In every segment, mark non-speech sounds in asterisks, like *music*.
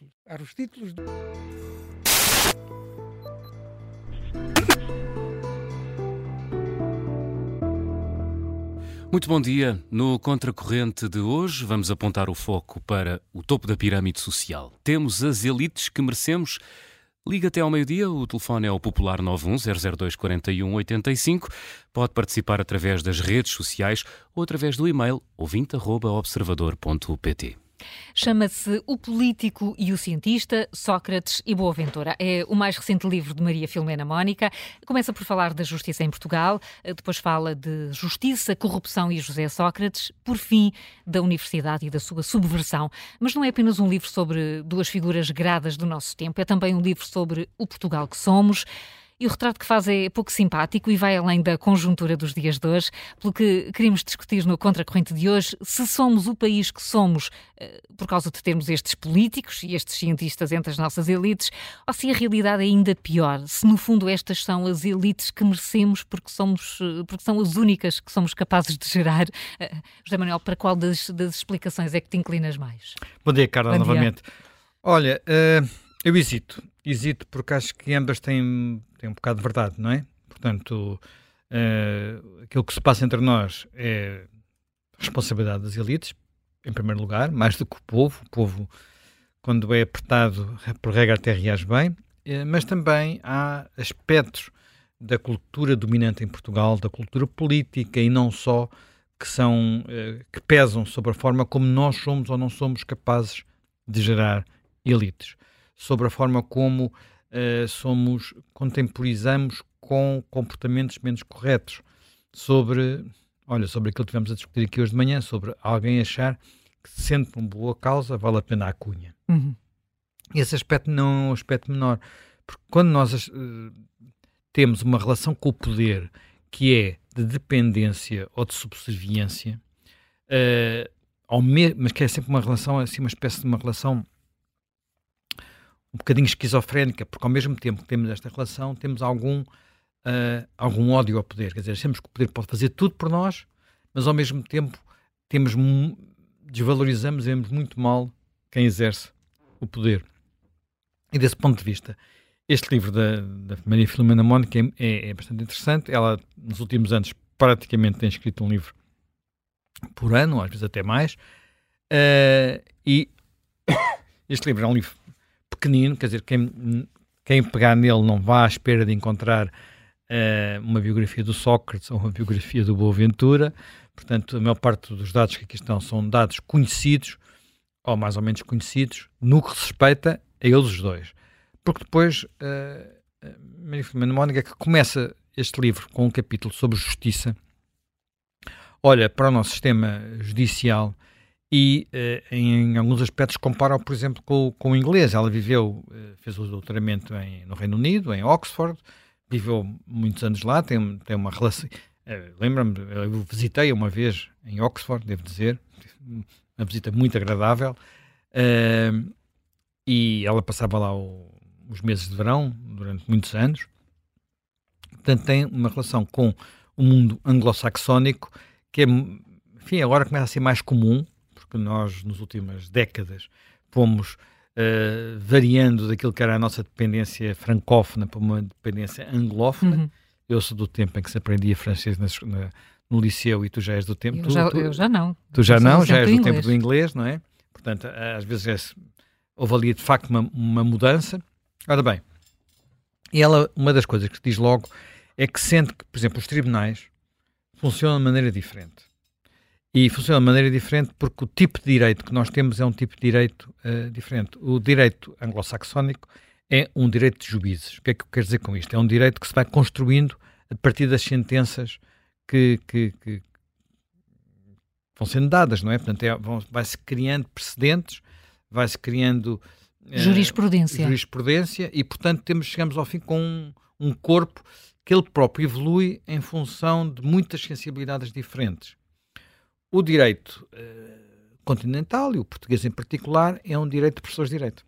títulos. Há os títulos. De... Muito bom dia. No Contracorrente de hoje, vamos apontar o foco para o topo da pirâmide social. Temos as elites que merecemos. Liga até ao meio-dia, o telefone é o popular 910024185. Pode participar através das redes sociais ou através do e-mail ouvinte.observador.pt. Chama-se O Político e o Cientista, Sócrates e Boaventura. É o mais recente livro de Maria Filomena Mónica. Começa por falar da justiça em Portugal, eh, depois fala de justiça, corrupção e José Sócrates, por fim, da universidade e da sua subversão. Mas não é apenas um livro sobre duas figuras gradas do nosso tempo, é também um livro sobre o Portugal que somos. E o retrato que faz é pouco simpático e vai além da conjuntura dos dias de hoje, pelo que queríamos discutir no Contracorrente de hoje se somos o país que somos eh, por causa de termos estes políticos e estes cientistas entre as nossas elites, ou se a realidade é ainda pior, se no fundo estas são as elites que merecemos porque, somos, eh, porque são as únicas que somos capazes de gerar. Eh, José Manuel, para qual das, das explicações é que te inclinas mais? Bom dia, Carla, Bom dia. novamente. Olha, eu hesito. Hesito porque acho que ambas têm tem um bocado de verdade, não é? Portanto, uh, aquilo que se passa entre nós é responsabilidade das elites, em primeiro lugar, mais do que o povo. O povo, quando é apertado, por regra até reage bem, uh, mas também há aspectos da cultura dominante em Portugal, da cultura política e não só, que são uh, que pesam sobre a forma como nós somos ou não somos capazes de gerar elites, sobre a forma como uh, somos, contemporizamos com comportamentos menos corretos. Sobre, olha, sobre aquilo que tivemos a discutir aqui hoje de manhã, sobre alguém achar que se sente uma boa causa, vale a pena a cunha. Uhum. Esse aspecto não é um aspecto menor, porque quando nós uh, temos uma relação com o poder que é de dependência ou de subserviência, uh, mas que é sempre uma relação, assim, uma espécie de uma relação um bocadinho esquizofrénica, porque ao mesmo tempo que temos esta relação, temos algum, uh, algum ódio ao poder. Quer dizer, achamos que o poder pode fazer tudo por nós, mas ao mesmo tempo temos desvalorizamos e vemos muito mal quem exerce o poder. E desse ponto de vista, este livro da, da Maria Filomena Mónica é, é, é, bastante interessante. Ela, nos últimos anos, praticamente tem escrito um livro por ano, às vezes até mais. Uh, e *coughs* este livro é um livro pequenino, quer dizer, quem, quem pegar nele não vá à espera de encontrar uh, uma biografia do Sócrates ou uma biografia do Boaventura. Portanto, a maior parte dos dados que aqui estão são dados conhecidos, ou mais ou menos conhecidos, no que respeita a eles os dois. Porque depois, uh, Maria Filomena Mónica, que começa este livro com um capítulo sobre justiça, olha para o nosso sistema judicial e uh, em, alguns aspectos compara, por exemplo, com, com o inglês. Ela viveu, uh, fez o doutoramento em, no Reino Unido, em Oxford, viveu muitos anos lá, tem, tem uma relação. Uh, Lembra-me, eu visitei uma vez em Oxford, devo dizer, uma visita muito agradável, e ela passava lá o, os meses de verão durante muitos anos. Portanto, tem uma relação com o mundo anglo-saxónico que é, enfim, agora começa a ser mais comum, porque nós, nas últimas décadas, fomos uh, variando daquilo que era a nossa dependência francófona para uma dependência anglófona. Uhum. Eu sou do tempo em que se aprendia francês na, na, no liceu e tu já és do tempo. Eu, tu, já, tu, eu já não. Tu já não, já és do inglês. tempo do inglês, não é? Portanto, às vezes é, houve ali de facto uma, uma mudança. Ora bem, e ela, uma das coisas que diz logo é que sente que, por exemplo, os tribunais funcionam de maneira diferente. E funciona de maneira diferente porque o tipo de direito que nós temos é um tipo de direito uh, diferente. O direito anglo-saxónico é um direito de juízes. O que é que eu quero dizer com isto? É um direito que se vai construindo a partir das sentenças que, que, que vão sendo dadas, não é? Portanto, é, vai-se criando precedentes, vai-se criando uh, jurisprudência. jurisprudência e, portanto, temos, chegamos ao fim com um, um corpo que ele próprio evolui em função de muitas sensibilidades diferentes. O direito uh, continental, e o português em particular, é um direito de professores de direito.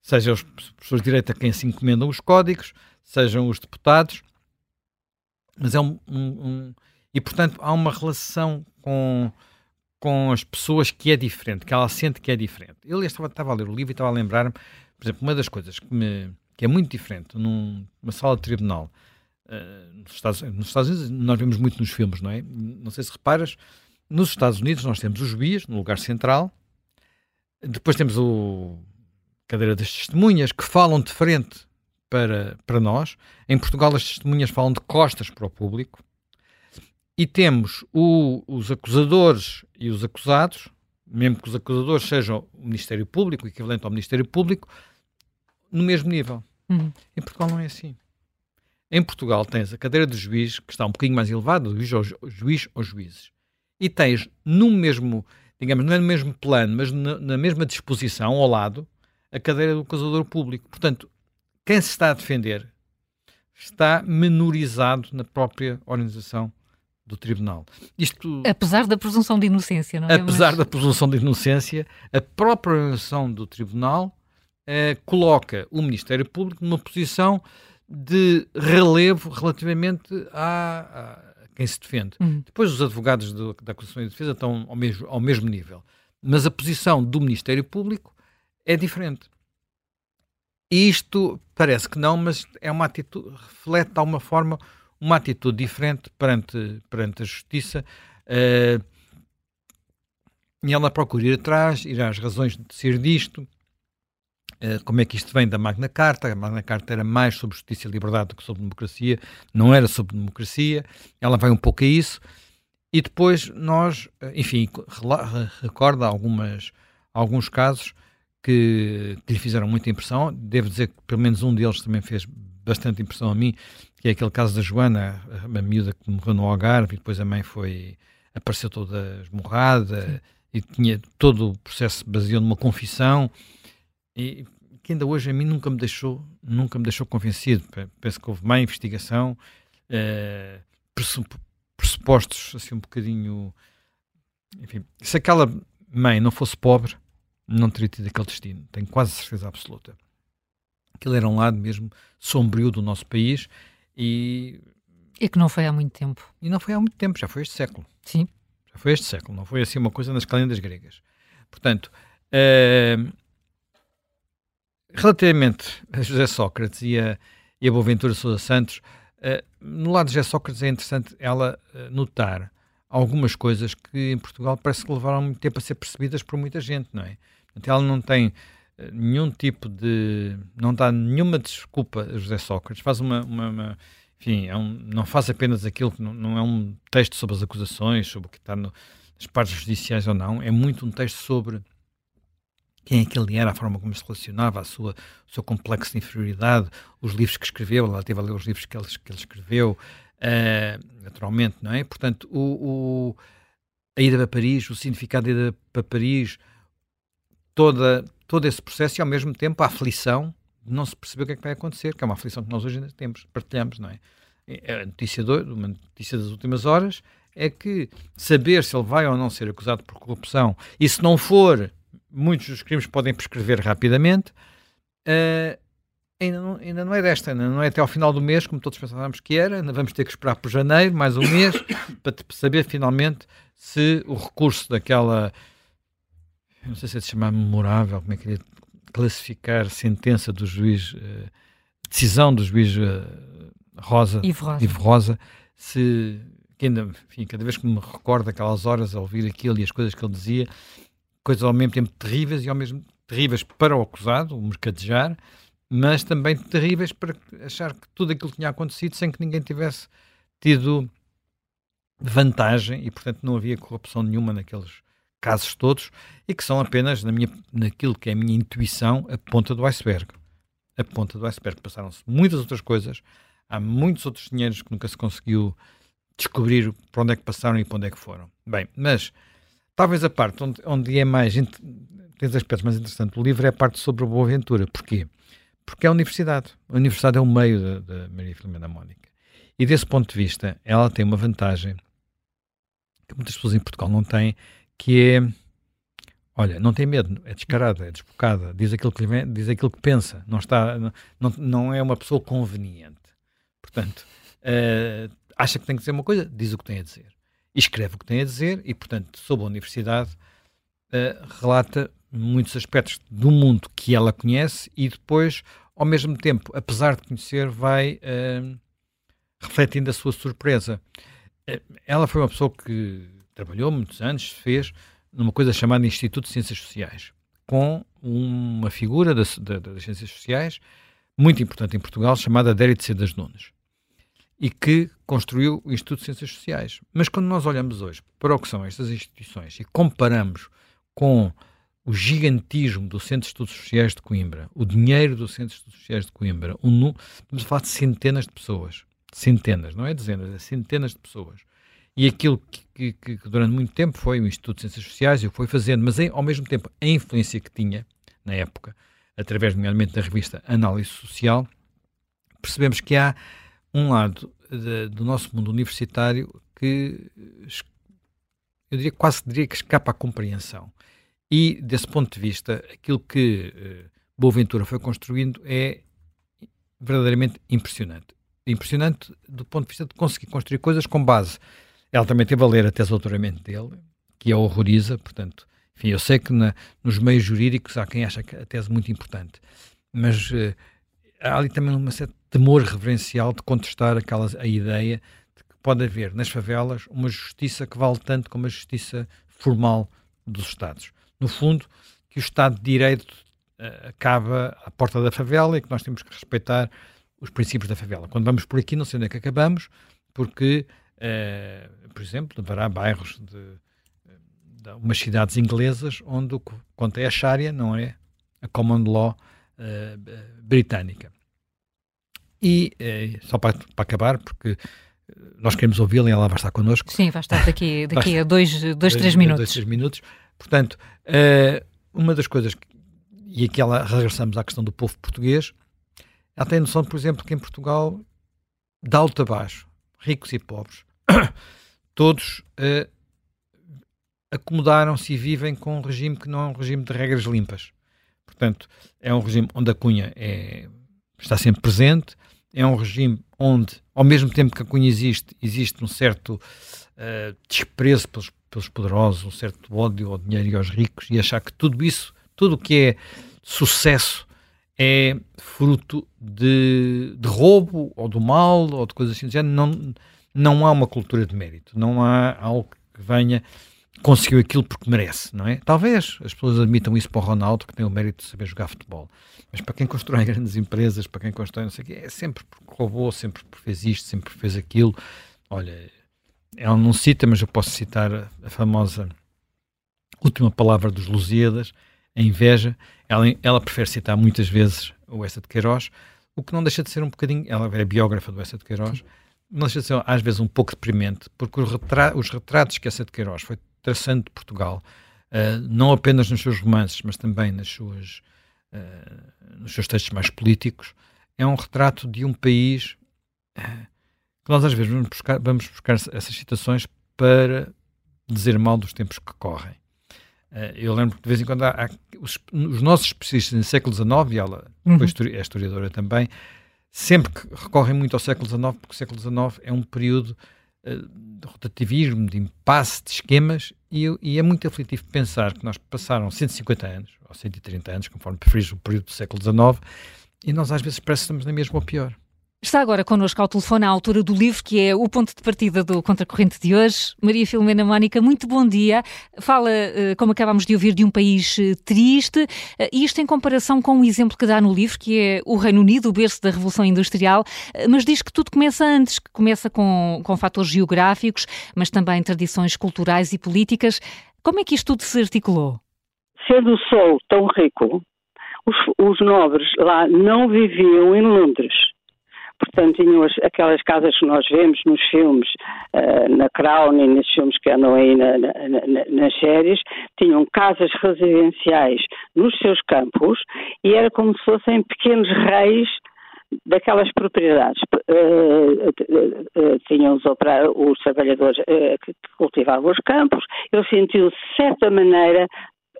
Seja os professores de direito a quem se encomendam os códigos, sejam os deputados, mas é um, um, um e portanto há uma relação com, com as pessoas que é diferente, que ela sente que é diferente. Ele estava, estava a ler o livro e estava a lembrar-me, por exemplo, uma das coisas que, me, que é muito diferente num, numa sala de tribunal uh, nos, Estados, nos Estados Unidos, nós vemos muito nos filmes, não é? Não sei se reparas, nos Estados Unidos nós temos os juízes no lugar central, depois temos o cadeira das testemunhas que falam de frente para, para nós. Em Portugal as testemunhas falam de costas para o público. E temos o, os acusadores e os acusados, mesmo que os acusadores sejam o Ministério Público, o equivalente ao Ministério Público, no mesmo nível. Uhum. Em Portugal não é assim. Em Portugal tens a cadeira do juiz, que está um bocadinho mais elevada, do juiz ou, juiz ou juízes. E tens no mesmo, digamos, não é no mesmo plano, mas na, na mesma disposição, ao lado, a cadeira do acusador público. Portanto, quem se está a defender está menorizado na própria organização do tribunal. Isto, apesar da presunção de inocência, não é? Apesar Mas... da presunção de inocência, a própria organização do tribunal eh, coloca o Ministério Público numa posição de relevo relativamente a, a quem se defende. Uhum. Depois os advogados do, da acusação e defesa estão ao mesmo, ao mesmo nível. Mas a posição do Ministério Público é diferente. Isto parece que não, mas é uma atitude, reflete de alguma forma uma atitude diferente perante, perante a justiça. Uh, e ela procura ir atrás, ir às razões de ser disto, como é que isto vem da Magna Carta. A Magna Carta era mais sobre justiça e liberdade do que sobre democracia, não era sobre democracia. Ela vai um pouco a isso. E depois nós, enfim, recorda algumas, alguns casos que, que lhe fizeram muita impressão. Devo dizer que pelo menos um deles também fez bastante impressão a mim, que é aquele caso da Joana, a, a miúda que morreu no Algarve e depois a mãe foi apareceu toda esmorrada Sim. e tinha todo o processo baseado numa confissão e que ainda hoje a mim nunca me deixou nunca me deixou convencido penso que houve má investigação eh, pressupostos assim um bocadinho enfim, se aquela mãe não fosse pobre não teria tido aquele destino tenho quase certeza absoluta aquilo era um lado mesmo sombrio do nosso país e... E que não foi há muito tempo. E não foi há muito tempo, já foi este século. Sim. Já foi este século, não foi assim uma coisa nas calendas gregas. Portanto, uh, relativamente a José Sócrates e a, e a Boaventura Sousa Santos, uh, no lado de José Sócrates é interessante ela uh, notar algumas coisas que em Portugal parece que levaram muito tempo a ser percebidas por muita gente, não é? Portanto, ela não tem nenhum tipo de. não dá nenhuma desculpa a José Sócrates, faz uma. uma, uma enfim, é um, não faz apenas aquilo que não, não, é um texto sobre as acusações, sobre o que está no, nas partes judiciais ou não, é muito um texto sobre quem é que ele era, a forma como se relacionava, a sua, o seu complexo de inferioridade, os livros que escreveu, ela teve a ler os livros que ele, que ele escreveu, uh, naturalmente, não é? Portanto, o, o, a ida para Paris, o significado da ida para Paris, toda, todo esse processo e ao mesmo tempo a aflição de não se perceber o que é que vai acontecer, que é uma aflição que nós hoje ainda temos, partilhamos, não é? A notícia, do, uma notícia das últimas horas é que saber se ele vai ou não ser acusado por corrupção e se não for, muitos dos crimes podem prescrever rapidamente. Uh, ainda, não, ainda não é desta, ainda não é até ao final do mês, como todos pensávamos que era. Ainda vamos ter que esperar por janeiro, mais um mês, *coughs* para saber finalmente se o recurso daquela não sei se é de chamar memorável, como é que ele classificar sentença do juiz, uh, decisão do juiz uh, Rosa, Ivo Rosa, Ivo Rosa se, que ainda, enfim, cada vez que me recordo aquelas horas a ouvir aquilo e as coisas que ele dizia, coisas ao mesmo tempo terríveis e ao mesmo terríveis para o acusado, o mercadejar, mas também terríveis para achar que tudo aquilo tinha acontecido sem que ninguém tivesse tido vantagem e, portanto, não havia corrupção nenhuma naqueles casos todos e que são apenas, na minha, naquilo que é a minha intuição, a ponta do iceberg. A ponta do iceberg. Passaram-se muitas outras coisas, há muitos outros dinheiros que nunca se conseguiu descobrir para onde é que passaram e para onde é que foram. Bem, mas talvez a parte onde, onde é mais. tem os aspectos mais interessantes do livro é a parte sobre a Boa Ventura. Porquê? Porque é a universidade. A universidade é o meio da, da Maria Filomena Mónica. E desse ponto de vista, ela tem uma vantagem que muitas pessoas em Portugal não têm, que é olha, não tem medo, é descarada, é desbocada, diz aquilo que, vem, diz aquilo que pensa, não, está, não, não é uma pessoa conveniente. Portanto, uh, acha que tem que dizer uma coisa, diz o que tem a dizer. Escreve o que tem a dizer, e, portanto, sobre a universidade, uh, relata muitos aspectos do mundo que ela conhece e depois, ao mesmo tempo, apesar de conhecer, vai uh, refletindo a sua surpresa. Uh, ela foi uma pessoa que trabalhou muitos anos, fez numa coisa chamada Instituto de Ciências Sociais, com uma figura das, ciências sociais muito importante em Portugal, chamada Adérito Cedas Nunes, e que construiu o Instituto de Ciências Sociais. Mas quando nós olhamos hoje para o que são estas instituições e comparamos com o gigantismo do Centro de Estudos Sociais de Coimbra, o dinheiro do Centro de Estudos Sociais de Coimbra, um, estamos a falar de centenas de pessoas, centenas, não é dezenas, é centenas de pessoas. E aquilo que, que, que durante muito tempo foi o Instituto de Ciências Sociais e o foi fazendo, mas em, ao mesmo tempo a influência que tinha na época, através, nomeadamente, da revista Análise Social, percebemos que há um lado de, do nosso mundo universitário que eu diria quase diria que escapa à compreensão. E, desse ponto de vista, aquilo que uh, Boaventura foi construindo é verdadeiramente impressionante. Impressionante do ponto de vista de conseguir construir coisas com base. Ela também teve a ler a tese doutoramento dele, que a horroriza, portanto, enfim, eu sei que na, nos meios jurídicos há quem acha que a tese é muito importante, mas uh, há ali também uma certa temor reverencial de contestar aquela, a ideia de que pode haver nas favelas uma justiça que vale tanto como a justiça formal dos Estados. No fundo, que o Estado de Direito uh, acaba à porta da favela e que nós temos que respeitar os princípios da favela. Quando vamos por aqui, não sei onde é que acabamos, porque, uh, por exemplo, haverá bairros de umas cidades inglesas onde o que conta é a Sharia, não é a common law uh, britânica. E uh, só para, para, acabar, porque nós queremos ouvi-la e ela vai estar connosco. Sim, vai estar daqui, *laughs* daqui a dois, dois, dois, três minutos. Dois, três minutos. Portanto, uh, uma das coisas, que, e aqui ela, regressamos à questão do povo português, ela tem noção, por exemplo, que em Portugal, de alto a baixo, ricos e pobres, *coughs* todos uh, acomodaram-se e vivem com um regime que não é um regime de regras limpas. Portanto, é um regime onde a cunha é, está sempre presente, é um regime onde, ao mesmo tempo que a cunha existe, existe um certo uh, desprezo pelos, pelos poderosos, um certo ódio ao dinheiro e aos ricos, e achar que tudo isso, tudo o que é sucesso, é fruto de, de roubo ou do mal ou de coisas assim. Não, não há uma cultura de mérito, não há algo que venha conseguiu aquilo porque merece, não é? Talvez as pessoas admitam isso para o Ronaldo, que tem o mérito de saber jogar futebol. Mas para quem constrói *laughs* grandes empresas, para quem constrói não sei o quê, é sempre porque roubou, sempre porque fez isto, sempre porque fez aquilo. Olha, ela não cita, mas eu posso citar a, famosa última palavra dos Lusíadas, a inveja. Ela, ela prefere citar muitas vezes o Essa de Queiroz, o que não deixa de ser um bocadinho. Ela é biógrafa do Essa de Queiroz. Não deixa de ser, às vezes, um pouco deprimente, porque os, retra os retratos que essa de Queiroz foi traçando de Portugal, uh, não apenas nos seus romances, mas também nas suas, uh, nos seus textos mais políticos, é um retrato de um país uh, que nós às vezes vamos buscar, vamos buscar essas citações para dizer mal dos tempos que correm. eu lembro que de vez em quando há, há os, os, nossos especialistas no século XIX, e ela uhum. é historiadora também, sempre que recorrem muito ao século XIX, porque o século XIX é um período de rotativismo, de impasse, de esquemas, e, e, é muito aflitivo pensar que nós passaram 150 anos, ou 130 anos, conforme preferis o período do século XIX, e nós às vezes parece que estamos na mesma ou pior. Está agora connosco ao telefone a autora do livro, que é o ponto de partida do Contracorrente de hoje. Maria Filomena Mónica, muito bom dia. Fala, eh, como acabámos de ouvir, de um país eh, triste, eh, isto em comparação com o exemplo que dá no livro, que é o Reino Unido, o berço da Revolução Industrial, mas diz que tudo começa antes, que começa com, com fatores geográficos, mas também tradições culturais e políticas. Como é que isto tudo se articulou? Sendo o sol tão rico, os, os nobres lá não viviam em Londres portanto tinham as, aquelas casas que nós vemos nos filmes, uh, na Crown e nesses filmes que andam aí na, na, na, nas séries, tinham casas residenciais nos seus campos e era como se fossem pequenos reis daquelas propriedades. Uh, uh, tinham os, os trabalhadores que cultivavam os campos, ele sentiu-se de certa maneira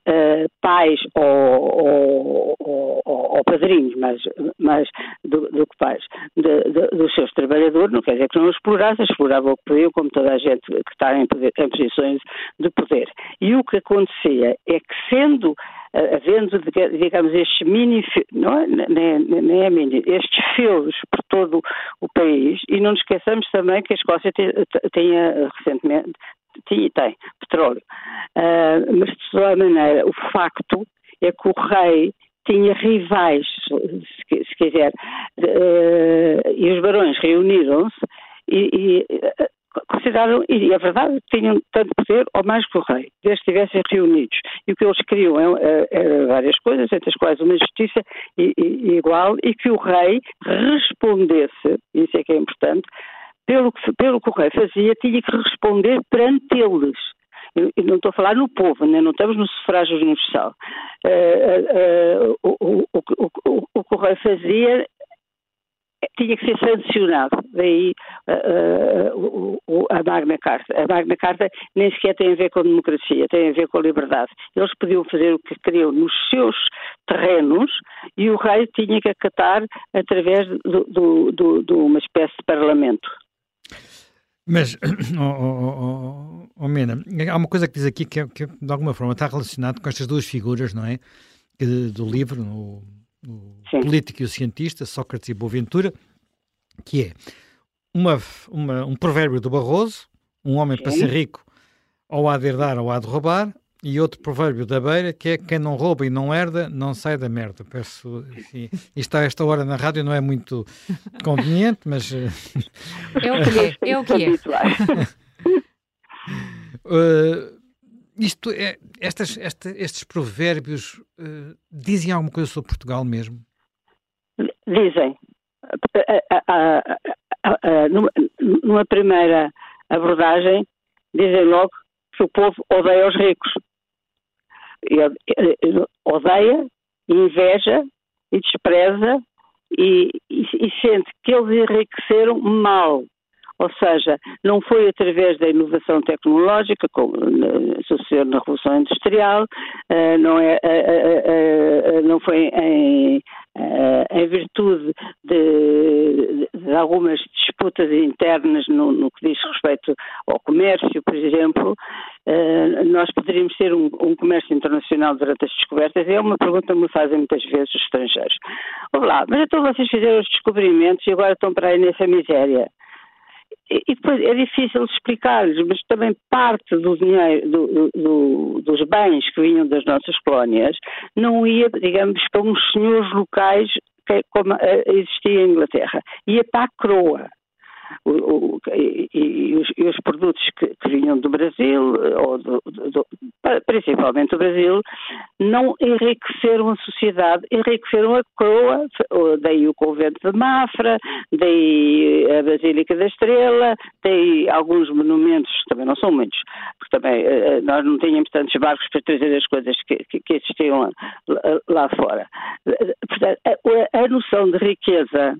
Uh, pais ou, ou, ou, ou, padrinhos, mas, mas do, do que pais, de, de, dos seus trabalhadores, não quer dizer que não explorassem, exploravam o que podiam, como toda a gente que está em, poder, em posições de poder. E o que acontecia é que, sendo havendo, digamos, estes mini, não é, nem, nem é mini, estes fios por todo o país, e não nos esqueçamos também que a Escócia tenha recentemente, tinha, tem petróleo. Uh, mas, de toda maneira, o facto é que o rei tinha rivais, se, se quiser, uh, e os barões reuniram-se e, e consideraram, e é verdade, tinham tanto poder ou mais que o rei, desde que estivessem reunidos. E o que eles queriam eram é, é, várias coisas, entre as quais uma justiça igual e que o rei respondesse, isso é que é importante, pelo que, pelo que o rei fazia, tinha que responder perante eles. Eu não estou a falar no povo, né? não estamos no sufrágio universal. Uh, uh, uh, o, o, o, o, que o rei fazia tinha que ser sancionado. Daí uh, uh, a Magna Carta. A Magna Carta nem sequer tem a ver com a democracia, tem a ver com a liberdade. Eles podiam fazer o que queriam nos seus terrenos e o rei tinha que acatar através de, de uma espécie de parlamento. Mas, *clears throat* oh, oh, oh, Mena, há uma coisa que diz aqui que, que, de alguma forma está relacionado com estas duas figuras, não é? Do livro, o o político e o cientista, Sócrates e Boaventura, que é uma, uma, um provérbio do Barroso, um homem Sim. para ser rico ou há de herdar ou há de roubar, e outro provérbio da beira, que é quem não rouba e não herda, não sai da merda. Peço, assim, isto a esta hora na rádio não é muito conveniente, mas... Eh, é o que é, é o que é. uh, isto é, estas, esta, estes provérbios uh, dizem alguma coisa sobre Portugal mesmo? Dizem. numa, numa primeira abordagem, dizem logo que o povo odeia os ricos. Odeia, inveja e despreza e, e, e sente que eles enriqueceram mal. Ou seja, não foi através da inovação tecnológica, como sucedeu na Revolução Industrial, eh, não, é, eh, eh, não foi em, em virtude de, de, algumas disputas internas no, no, que diz respeito ao comércio, por exemplo, nós poderíamos ter um, um, comércio internacional durante as descobertas? É uma pergunta que me fazem muitas vezes os estrangeiros. Olá, mas então vocês fizeram os descobrimentos e agora estão para aí nessa miséria. E depois é difícil explicar-lhes, mas também parte do dinheiro, do, do, dos bens que vinham das nossas colónias, não ia, digamos, para uns senhores locais que, como eh, existia em Inglaterra, ia para a coroa o, o, e, e, os, e, os, produtos que, que, vinham do Brasil, ou do, do, principalmente do Brasil, não enriqueceram a sociedade, enriqueceram a coroa, daí o convento de Mafra, daí a Basílica da Estrela, daí alguns monumentos, também não são muitos, porque também eh, nós não tínhamos tantos barcos para trazer as coisas que, que, que existiam lá, lá, fora. Portanto, a, a noção de riqueza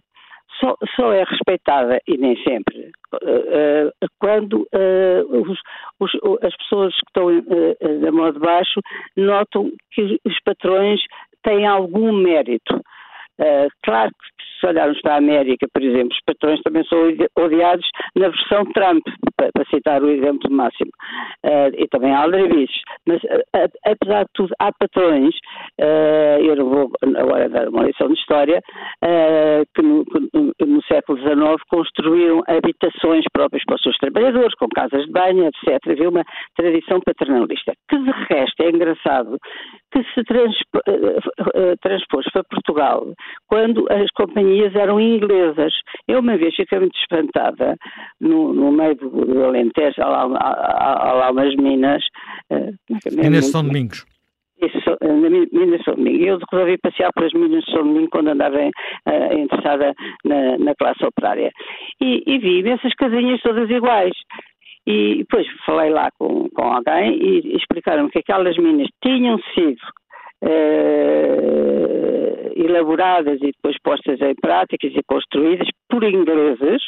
só, só é respeitada, e nem sempre, uh, uh, quando uh, os, os, as pessoas que estão da mão de baixo notam que os patrões têm algum mérito. Claro que se olharmos para a América, por exemplo, os patrões também são odiados na versão Trump, para, citar o exemplo máximo, uh, e também há aldrabices. Mas, uh, apesar de tudo, há patrões, eu não vou agora dar uma lição de história, que no, no, século XIX construíram habitações próprias para os seus trabalhadores, com casas de banho, etc. Havia uma tradição paternalista, que de resto é engraçado que se transpôs para Portugal quando as companhias eram inglesas. Eu uma vez fiquei muito espantada, no, no meio do, do Alentejo, há lá, há, há lá umas minas. Minas São Domingos. Isso, eh, na Minas São Domingos. Eu resolvi passear pelas Minas de São Domingos quando andava uh, interessada na, na, classe operária. E, e vi essas casinhas todas iguais. E depois falei lá com, com alguém e, e explicaram que aquelas minas tinham sido eh, elaboradas e depois postas em práticas e construídas por ingleses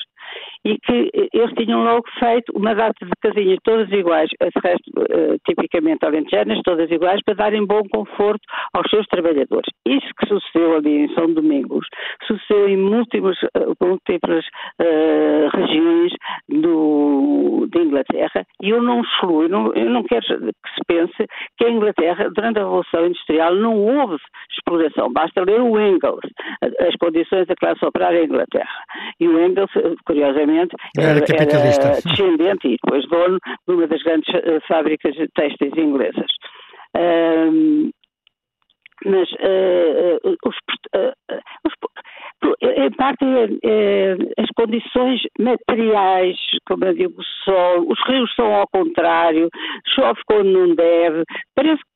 e que eles tinham logo feito uma data de casinhas todas iguais, de resto, uh, tipicamente alentejanas, todas iguais, para darem bom conforto aos seus trabalhadores. Isso que sucedeu ali em São Domingos, sucedeu em múltiplas, múltiplas regiões do, de Inglaterra e eu não excluo, eu não, eu não quero que se pense que a Inglaterra, durante a Revolução Industrial, não houve exploração. Basta ler o Engels, as condições da classe operária em Inglaterra. E o Engels, curiosamente, era, era descendente e depois dono de uma das grandes uh, fábricas têxteis inglesas. Um, mas uh, os, os, em parte, as condições materiais, como eu digo, o sol, os rios são ao contrário, chove quando não deve, parece que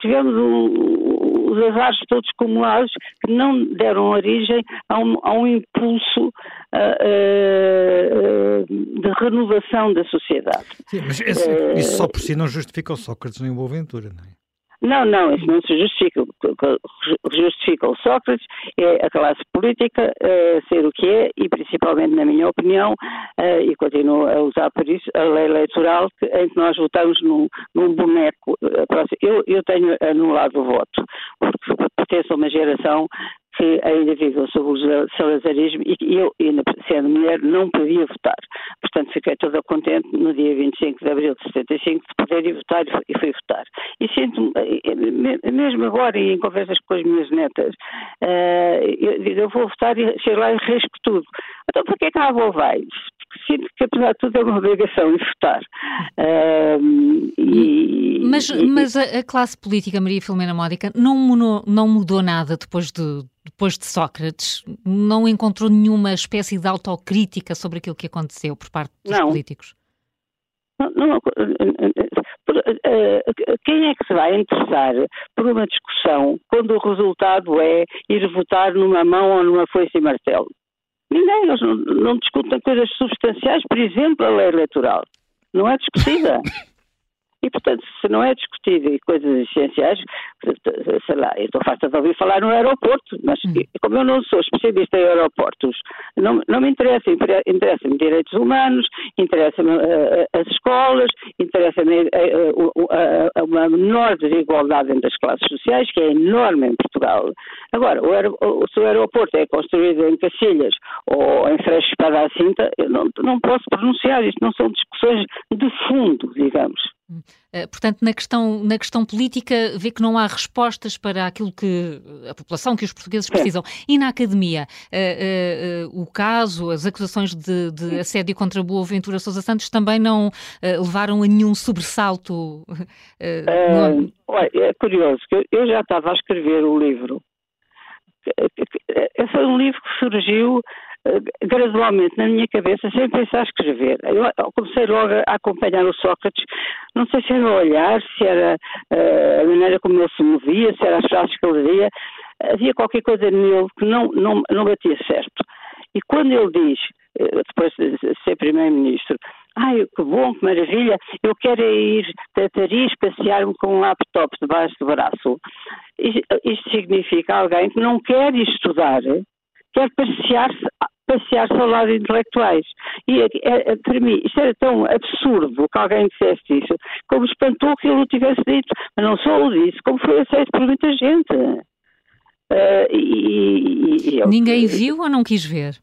tivemos um, os azares todos acumulados que não deram origem a um, a um impulso uh, uh, de renovação da sociedade. Sim, mas esse, uh, isso só por si não justifica o Sócrates nem o Boaventura, não é? Não, não, isso não se justifica. Justifica o Sócrates é a classe política uh, ser o que é e, principalmente, na minha opinião, uh, e continuo a usar por isso, a lei eleitoral em que nós votamos num, num boneco. Uh, eu, eu tenho anulado o voto, porque pertenço a uma geração que ainda viveu sob o salazarismo e que eu, sendo mulher, não podia votar. Portanto, fiquei toda contente no dia 25 de abril de 75 de poder ir votar e fui votar. E sinto eh, mesmo agora em conversas com as minhas netas, uh, eu digo, eu vou votar e chego lá e risco tudo. Então, por que é que a avó vai? Sinto que, apesar de tudo, é uma obrigação em votar. Uh, e, mas, e, mas a, a, classe política, Maria Filomena Módica, não mudou, não mudou nada depois de, depois de Sócrates? Não encontrou nenhuma espécie de autocrítica sobre aquilo que aconteceu por parte dos não. políticos? Não, não, quem é que se vai interessar por uma discussão quando o resultado é ir votar numa mão ou numa foice e martelo? Ninguém, eles não, não discutem coisas substanciais, por exemplo, a lei eleitoral. Não é discutida. *laughs* E, portanto, se não é discutido e coisas essenciais, sei lá, eu estou farta de ouvir falar no aeroporto, mas hum. como eu não sou especialista em aeroportos, não, não me interessa, interessa-me direitos humanos, interessa-me uh, as escolas, interessa-me uh, uma menor desigualdade entre as classes sociais, que é enorme em Portugal. Agora, o, se o aeroporto é construído em Cacilhas ou em Freixo para a Cinta, eu não, não posso pronunciar, isto não são discussões de fundo, digamos. Eh, portanto, na questão, na questão política, vê que não há respostas para aquilo que a população, que os portugueses precisam. E na academia, uh, uh, o caso, as acusações de, de assédio contra Boa Ventura Sousa Santos também não levaram a nenhum sobressalto? olha, é curioso, que eu já estava a escrever o livro. Foi um livro que surgiu eh, gradualmente na minha cabeça, sem pensar escrever. Eu comecei logo a acompanhar o Sócrates, não sei se era o olhar, se era uh, a maneira como ele se movia, se era as frases que ele dizia, havia qualquer coisa nele que não, não, não batia certo. E quando ele diz, eh, depois de ser Primeiro-Ministro, ai, que bom, que maravilha, eu quero é ir a Paris passear-me com um laptop debaixo do braço. Isto significa alguém que não quer estudar, quer passear-se passear-se ao lado intelectuais. E é, é, para mim, isto era tão absurdo que alguém dissesse isso, como espantou que ele o tivesse dito. Mas não só o disse, como foi aceito por muita gente. Uh, e, e, e Ninguém viu ou não quis ver?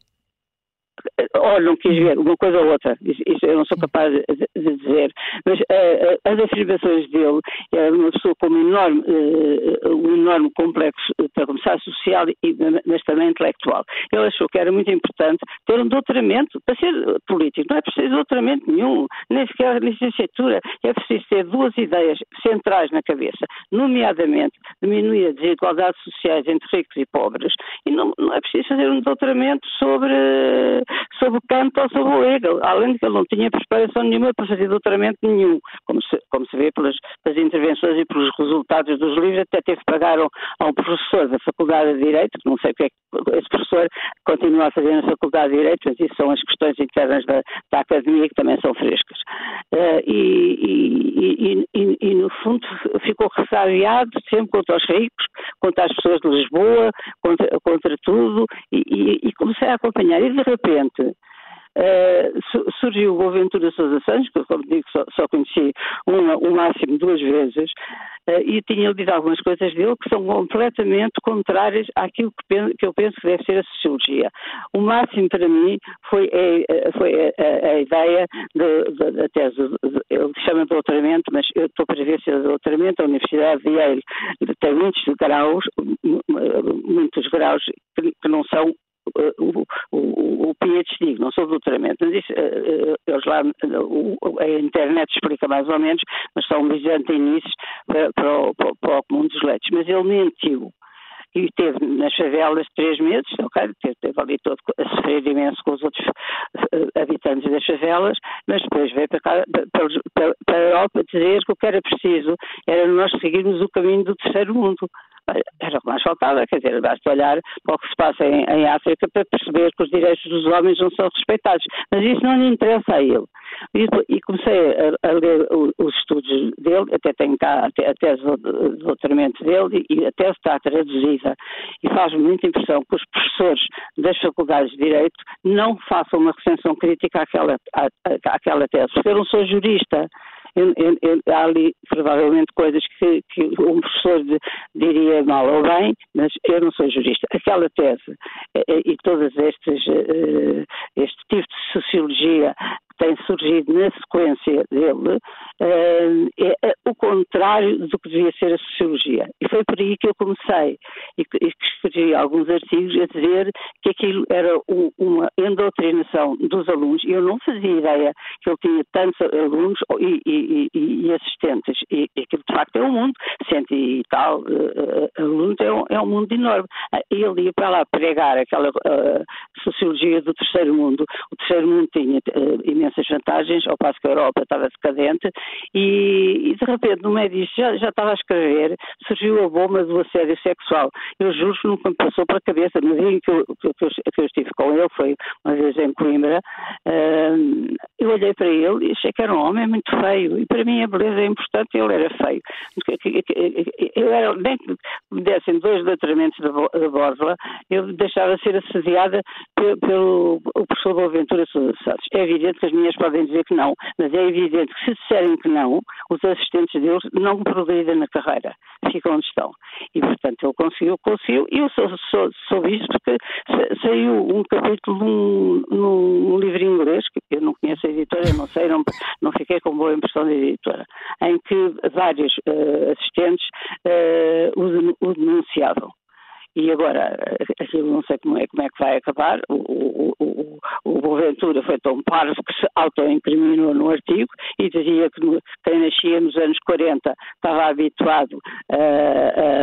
Olha, não quis ver uma coisa ou outra, eu não sou capaz de, dizer, mas uh, as afirmações dele, é uma pessoa com um enorme, uh, um enorme complexo, para começar, social, e, mas também intelectual. Ele achou que era muito importante ter um doutoramento para ser político. Não é preciso doutoramento nenhum, nem sequer licenciatura. É preciso ter duas ideias centrais na cabeça, nomeadamente diminuir a desigualdade sociais entre ricos e pobres, e não, não é preciso fazer um doutoramento sobre sobre Kant ou sobre o Hegel, além de que ele não tinha preparação nenhuma para fazer doutoramento nenhum, como se, como se vê pelas, pelas intervenções e pelos resultados dos livros, até teve que pagar a um, professor da Faculdade de Direito, que não sei o que é que esse professor continua a fazer na Faculdade de Direito, mas isso são as questões internas da, da academia que também são frescas. Uh, e, e, e, e, no fundo ficou ressabiado sempre contra os ricos, contra as pessoas de Lisboa, contra, contra tudo, e, comecei a acompanhar. E de repente uh, surgiu o Boaventura Sousa Santos, que como digo, só, só conheci uma, o máximo duas vezes, uh, e tinha lido algumas coisas dele que são completamente contrárias àquilo que, penso, que eu penso que deve ser a sociologia. O máximo para mim foi, a, foi a, a, ideia da tese, de, ele chama de doutoramento, mas eu estou para ver se é doutoramento, a Universidade de Yale tem muitos graus, muitos graus que, que não são o, o, o PhD, não sou doutoramento, mas isso, eh, eh, eles lá, a internet explica mais ou menos, mas são início para, para, o, para o comum dos leitos. Mas ele mentiu. E esteve nas favelas três meses, ok, esteve ali todo a sofrer imenso com os outros eh, habitantes das favelas, mas depois veio para, cá, para, para a Europa dizer que o que era preciso era nós seguirmos o caminho do terceiro mundo era o que mais faltava, quer dizer, basta olhar para o que se passa em, em, África para perceber que os direitos dos homens não são respeitados. Mas isso não lhe interessa a ele. E, e comecei a, a ler os estudos dele, até tenho cá a tese de doutoramento dele, e a tese está traduzida. E faz-me muita impressão que os professores das faculdades de Direito não façam uma recensão crítica àquela, à, àquela tese, porque eu não sou jurista. Há ali provavelmente coisas que, que um professor de, diria mal ou bem, mas eu não sou jurista. Aquela tese eh, eh, e todos estes, uh, este tipo de sociologia tem surgido na sequência dele é o contrário do que devia ser a sociologia. E foi por aí que eu comecei e que, e escrevi alguns artigos a dizer que aquilo era um, uma endoctrinação dos alunos. Eu não fazia ideia que ele tinha tantos alunos e, e, e assistentes. E, e aquilo de facto é um mundo, cento e tal uh, alunos, é um, é um mundo enorme. Ele ia para lá pregar aquela uh, sociologia do terceiro mundo. O terceiro mundo tinha uh, imensas vantagens, ao passo que a Europa estava decadente, e, e de repente, no meio disso, já, já, estava a escrever, surgiu a bomba do assédio sexual. Eu juro que nunca me passou para a cabeça, no dia que eu, que, eu, que eu estive com ele, foi uma vez em Coimbra, uh, eu olhei para ele e achei que era um homem muito feio, e para mim a beleza é importante, ele era feio. Eu era, nem que me dessem dois doutoramentos da Borla, eu deixava ser assediada pelo, pelo professor Boaventura Sousa Santos. É evidente que as minhas podem dizer que não, mas é evidente que se disserem que não, os assistentes deles não progridem na carreira, ficam onde estão. E, portanto, ele conseguiu, conseguiu, e eu sou, sou, soube porque saiu um capítulo num, num livro inglês, que eu não conheço a editora, não sei, não, não fiquei com boa impressão da editora, em que vários uh, assistentes uh, o, o denunciavam. E agora, aquilo não sei como é, como é que vai acabar. O, o, o, o Boaventura foi tão parvo que se autoincriminou no artigo e dizia que quem nascia nos anos 40 estava habituado a, a,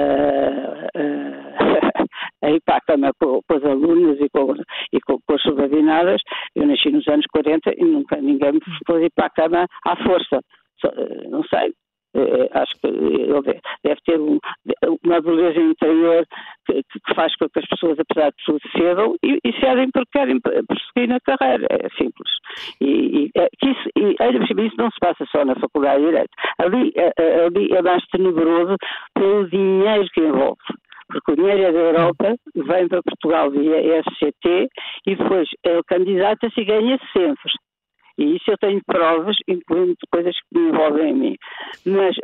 a, a ir para a cama com, com as alunas e, com, e com, com as subordinadas. Eu nasci nos anos 40 e nunca ninguém me pôs ir para a cama à força. Não sei, eh, acho que ele deve ter um, uma beleza interior que, que, faz com que as pessoas, apesar de tudo, cedam e, e cedem porque querem prosseguir na carreira. É simples. E, e, é, isso, e isso não se passa só na Faculdade de Direito. Ali, é, é, ali é mais tenebroso pelo dinheiro que envolve porque o dinheiro é da Europa, vem para Portugal via SCT e depois ele candidata-se e ganha sempre. E isso eu tenho provas, incluindo coisas que me envolvem a mim. Mas.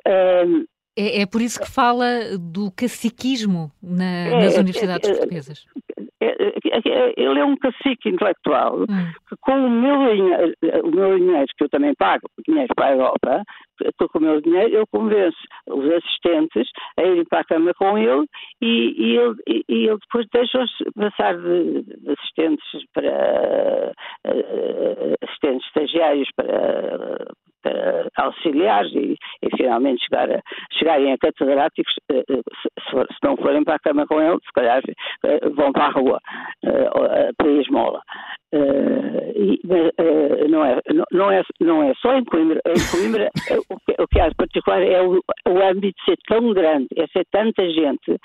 Um, é, é, por isso que fala do caciquismo na, é, nas é, universidades é, portuguesas. É, ele é um cacique intelectual hum. que com o meu, dinheiro, o meu dinheiro, que eu também pago, dinheiro para a Europa, com o meu dinheiro, eu convenço os assistentes a irem para a cama com ele e, e ele, e, e ele depois deixa-os passar de, de, assistentes para uh, assistentes estagiários para auxiliares e, e, finalmente chegar a, chegarem a catedráticos, uh, se, for, se, não forem para a cama com ele, se calhar vão para a rua, para a esmola. E, não, é, não, é, não é só em Coimbra, em Coimbra *laughs* o que, o que há de particular é o, o âmbito ser tão grande, é ser tanta gente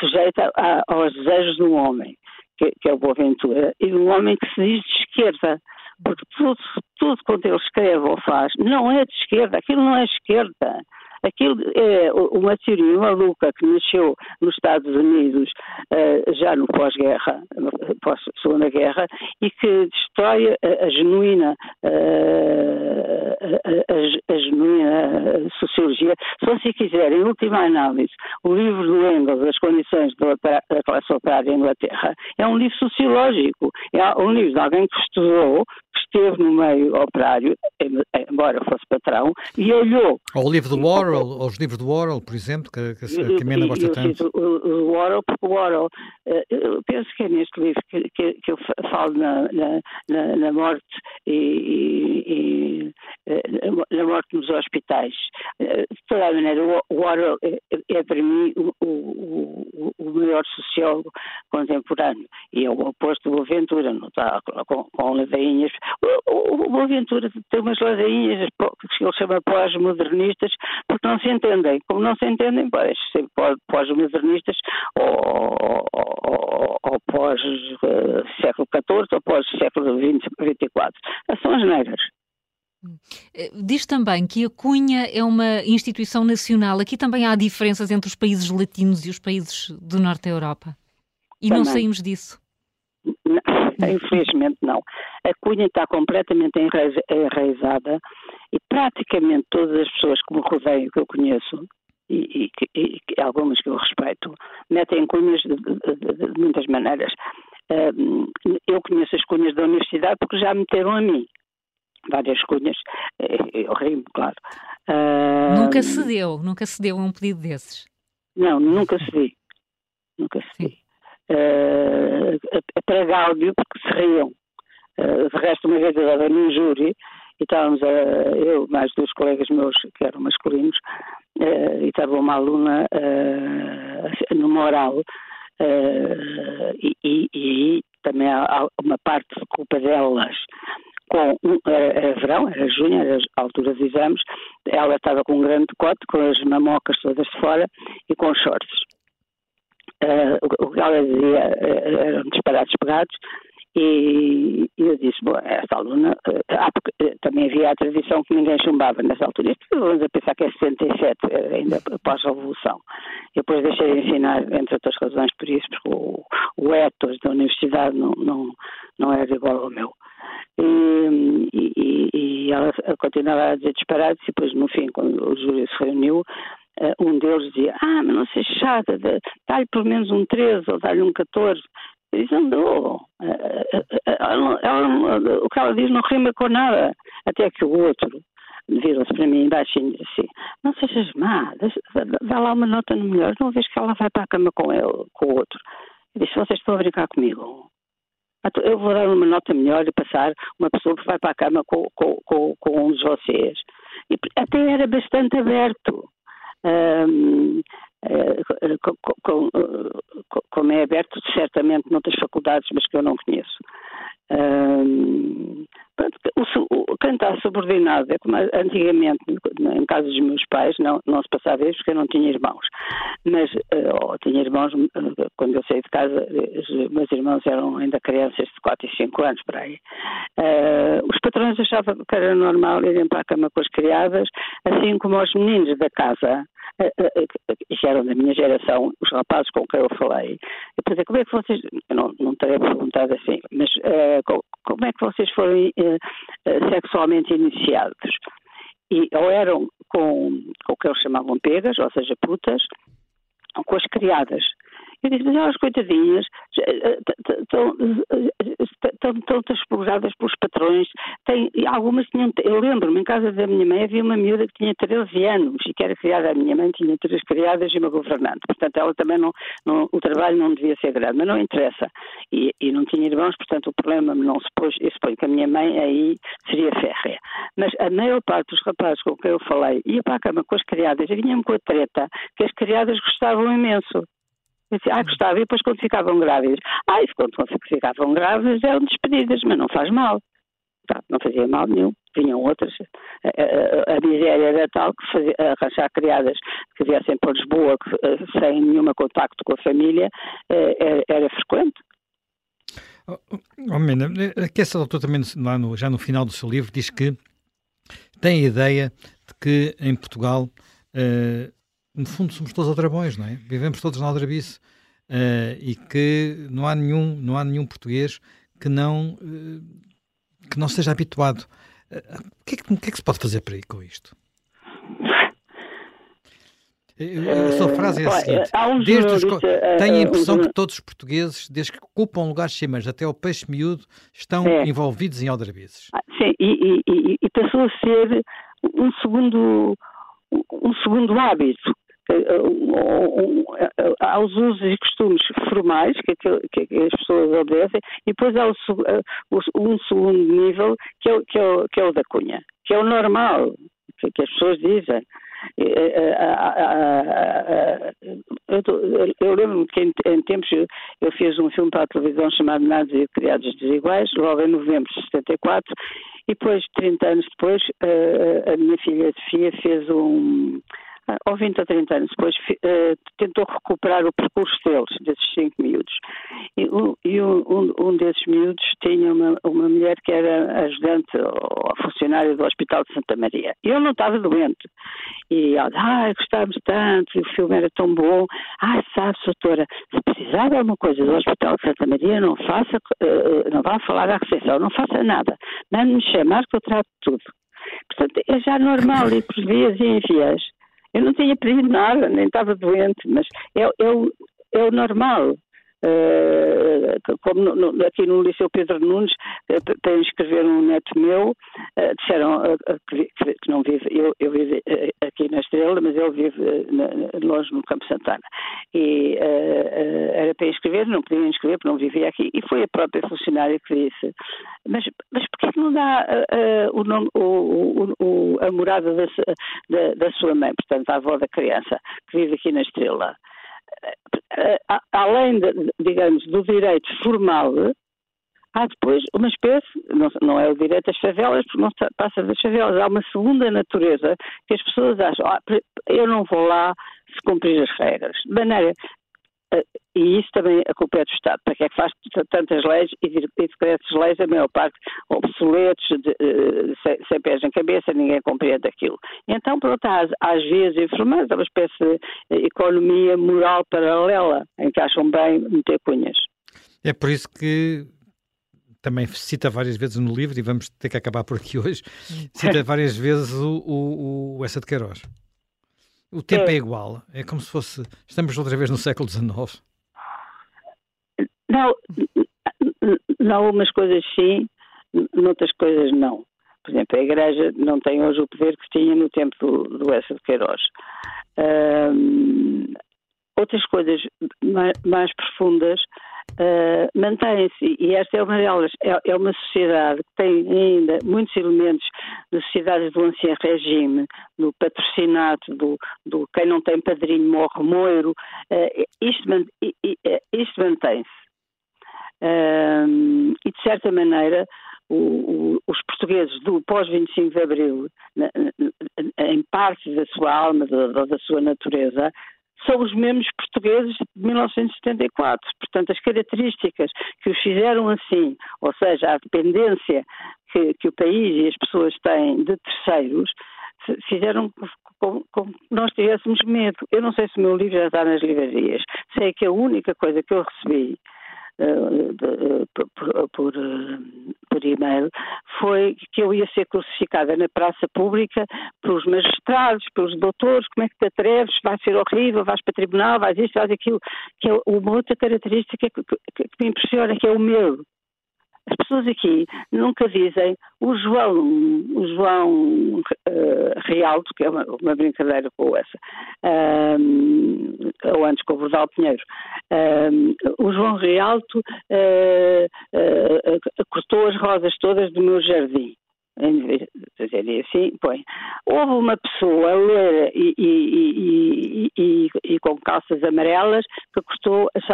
sujeita a, aos desejos de um homem, que, que é o Boaventura, e um homem que se diz de esquerda porque tudo, tudo quanto ele escreve ou faz não é de esquerda, aquilo não é esquerda. Aquilo é uma teoria maluca que nasceu nos Estados Unidos uh, já no pós-guerra, pós-segunda guerra, e que destrói a, a genuína, uh, a, a, genuína sociologia. Se você quiser, em última análise, o livro do Engels, As Condições da Classe Operária em Inglaterra, é um livro sociológico, é um livro de alguém que estudou, que esteve no meio operário, embora fosse patrão, e olhou. Ou o livro do Orwell, ou os livros do Orwell, por exemplo, que, que, que a Mena gosta tanto. O, Orwell, porque o Orwell, eh, eu penso que é neste livro que, que, que eu falo na, na, na morte e, e, e, eh, na morte nos hospitais. Eh, de toda a maneira, o Orwell é, é para mim o, o, o, maior sociólogo contemporâneo e é o oposto do Boaventura, não está com, com ladainhas. O, o Boaventura tem umas ladainhas que ele chama pós-modernistas porque não se entendem. Como não se entendem, pós-modernistas ou, ou, ou pós-século XIV ou pós-século XXIV. São as negras. Eh, diz também que a Cunha é uma instituição nacional. Aqui também há diferenças entre os países latinos e os países do norte da Europa. E também. não saímos disso. Não, *laughs* infelizmente não. A Cunha está completamente enraizada e praticamente todas as pessoas que me rodeiam, que eu conheço, e, e, e algumas que eu respeito, metem cunhas de, de, de muitas maneiras. eu conheço as cunhas da universidade porque já meteram a mim várias cunhas, eh, eu rimo, claro. nunca cedeu, nunca cedeu a um pedido desses? Não, nunca cedi. Nunca cedi. Uh, para Gáudio, porque se riam. Uh, de resto, uma vez eu estava num júri e estávamos, a, eu mais dois colegas meus que eram masculinos, uh, e estava uma aluna uh, no moral, e, e, e, também há uma parte de culpa delas com era, era verão, era junho, era a altura dos exames, ela estava com um grande decote, com as mamocas todas de fora e com shorts. Uh, o que ela dizia uh, eram disparados pegados e, eu disse, bom, esta aluna, uh, ah, porque, também havia a tradição que ninguém chumbava nessa altura. Isto vamos a pensar que é 77, ainda após a Revolução. Eu depois deixei de ensinar, entre outras razões, por isso, porque o, o ethos da universidade não, não, não era igual ao meu. E, e, e ela continuava a dizer disparados e depois no fim, quando o júri se reuniu, uh, um deles dizia, ah, mas não seja chata, dá-lhe pelo menos um 13 ou dá-lhe um 14. Eu disse, andou. o que ela diz não rima com nada. Até que o outro virou-se para mim embaixo e disse assim, não sejas má, dá lá uma nota no melhor, não vês que ela vai para a cama com ele, com o outro. Eu disse, vocês estão a brincar comigo. Então, eu vou dar uma nota melhor e passar uma pessoa que vai para a cama com, com, com, com um de vocês. E até era bastante aberto. Um, eh, como é aberto certamente noutras faculdades, mas que eu não conheço. Um, o, cantar subordinado é como antigamente, em casa dos meus pais, não, não se passava isso porque eu não tinha irmãos. Mas, uh, ou tinha irmãos, uh, quando eu saí de casa, meus irmãos eram ainda crianças de 4 e 5 anos, por aí. Uh, os patrões achavam que era normal irem para a cama com as criadas, assim como os meninos da casa que eram da minha geração, os rapazes com quem eu falei, eu pensei, como é que vocês, eu não, não terei perguntado assim, mas uh, como é que vocês foram uh, sexualmente iniciados? E ou eram com, com o que eles chamavam pegas, ou seja, putas, ou com as criadas. Eu disse, mas elas, coitadinhas, estão, estão exploradas pelos patrões. Tem, algumas tinham, eu lembro-me, em casa da minha mãe havia uma miúda que tinha 13 anos e que era criada, a minha mãe tinha três criadas e uma governante. Portanto, ela também não, não o trabalho não devia ser grande, mas não interessa. E, e não tinha irmãos, portanto, o problema não se pôs, eu suponho que a minha mãe aí seria férrea. Mas a maior parte dos rapazes com quem eu falei ia para a cama com as criadas e vinham com a treta que as criadas gostavam imenso. Eu ah, gostava. E depois quando ficavam grávidas, ah, e quando ficavam grávidas eram despedidas, mas não faz mal. Não fazia mal nenhum. Vinham outras. A, a, a miséria era tal que fazia, arranjar criadas que viessem para Lisboa que, eh, sem nenhum contacto com a família eh, era, era frequente. Oh, oh, Mena, aqui essa autor também, lá no, já no final do seu livro, diz que tem a ideia de que em Portugal uh, no fundo somos todos aldrabões, não é? Vivemos todos na aldrabice uh, e que não há nenhum, não há nenhum português que não, uh, que não seja habituado. O que, é que, o, que é que, se pode fazer para ir com isto? A sua frase é a seguinte: desde os, tenho a impressão que todos os portugueses, desde que ocupam lugares cimas até ao peixe miúdo, estão é. envolvidos em aldrabices. Ah, sim, e, e, e, passou a ser um segundo, um segundo hábito. Aos usos e costumes formais que, que, que as pessoas obedecem, e depois há o, um segundo nível que é, que, é, que é o da cunha, que é o normal, que as pessoas dizem. Eu lembro-me que em, tempos eu fiz um filme para a televisão chamado Nados e Criados Desiguais, logo em novembro de 74, e depois, 30 anos depois, a minha filha Sofia fez um ou 20 ou 30 anos depois, uh, tentou recuperar o percurso deles, desses cinco miúdos. E, e um, um, desses miúdos tinha uma, uma mulher que era ajudante ou funcionária do Hospital de Santa Maria. E eu não estava doente. E ela, ai, gostávamos tanto, e o filme era tão bom. Ai, sabe, doutora, se precisar de alguma coisa do Hospital de Santa Maria, não faça, uh, não vá falar à recepção, não faça nada. Mande-me chamar que eu trato tudo. Portanto, é já normal ir por vias e em vias. Eu não tinha pedido nada, nem estava doente, mas é, é, é o normal. Uh, como no, no, aqui no Liceu Pedro Nunes, uh, para inscrever um neto meu, disseram que, não vive, eu, eu vivo aqui na Estrela, mas ele vive longe no Campo Santana. E era para inscrever, não podia inscrever porque não vivia aqui, e foi a própria funcionária que disse: Mas, mas porquê que não dá o nome, o, o, a morada da, da, da sua mãe, portanto, a avó da criança, que vive aqui na Estrela? Além, de, digamos, do direito formal, há depois uma espécie, não, não, é o direito às favelas, porque não passa das favelas, há uma segunda natureza que as pessoas acham, ah, eu não vou lá se cumprir as regras. De maneira e isso também a culpa é do Estado. Para que é que faz tantas leis e decretos-leis, a maior parte obsoletos, de, de, sem, sem, pés na cabeça, ninguém compreende aquilo. Então, pronto, às, às vezes informais, é uma espécie de economia moral paralela, em que acham bem meter cunhas. É por isso que também cita várias vezes no livro, e vamos ter que acabar por aqui hoje, cita *laughs* várias vezes o, o, o Essa de Queiroz. O tempo é. é igual, é como se fosse. Estamos outra vez no século XIX. Não, não, umas coisas sim, noutras coisas não. Por exemplo, a Igreja não tem hoje o poder que tinha no tempo do, do Essa de Queiroz. Outras coisas mais, mais profundas uh, mantêm-se, e esta é uma delas. É, é, uma sociedade que tem ainda muitos elementos de sociedades do ancião regime, do patrocinado, do, do quem não tem padrinho morre moiro. Uh, isto, isto mantém-se. Uh, e, de certa maneira, o, o, os portugueses do pós-25 de Abril, na, na, em parte da sua alma, da, da sua natureza, são os mesmos portugueses de 1974. Portanto, as características que os fizeram assim, ou seja, a dependência que, que o país e as pessoas têm de terceiros, fizeram com, que nós tivéssemos medo. Eu não sei se o meu livro já está nas livrarias. Sei que a única coisa que eu recebi por, por, e-mail foi que eu ia ser crucificada na praça pública pelos magistrados, pelos doutores, como é que te atreves, vai ser horrível, vais para tribunal, vais isto, vais aquilo, que é uma outra característica que, que, que me impressiona, que é o medo. As pessoas aqui nunca dizem o João, o João uh, Rialto, que é uma, uma brincadeira com essa, um, ou antes com o Bordal Pinheiro, um, o João Rialto uh, uh, cortou as rosas todas do meu jardim dizer assim, põe. Houve uma pessoa loira e, e, e, e, com calças amarelas que cortou as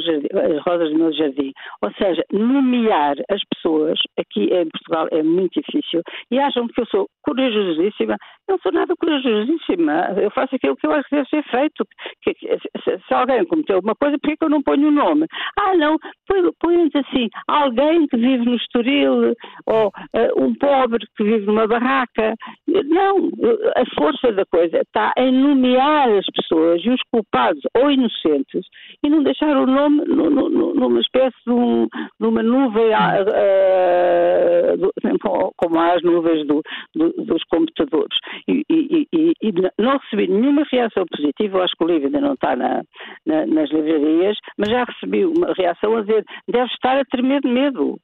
jardim, as rosas do meu jardim. Ou seja, nomear as pessoas aqui em Portugal é muito difícil e acham que eu sou corajosíssima não sou nada corajosíssima. Eu faço aquilo que eu acho que deve ser feito. Que, se, se, alguém cometeu alguma coisa, por que eu não ponho o nome? Ah, não, põe assim, alguém que vive no Estoril, ou uh, um pobre que vive numa barraca. Não, a força da coisa está em nomear as pessoas e os culpados ou inocentes e não deixar o nome no, no, numa espécie de, um, de uma nuvem, uh, do, *laughs* como as nuvens do, do, dos computadores e, e, e, e, não recebi nenhuma reação positiva, eu acho que o livro ainda não está na, na, nas livrarias, mas já recebi uma reação a dizer deve estar a tremer de medo.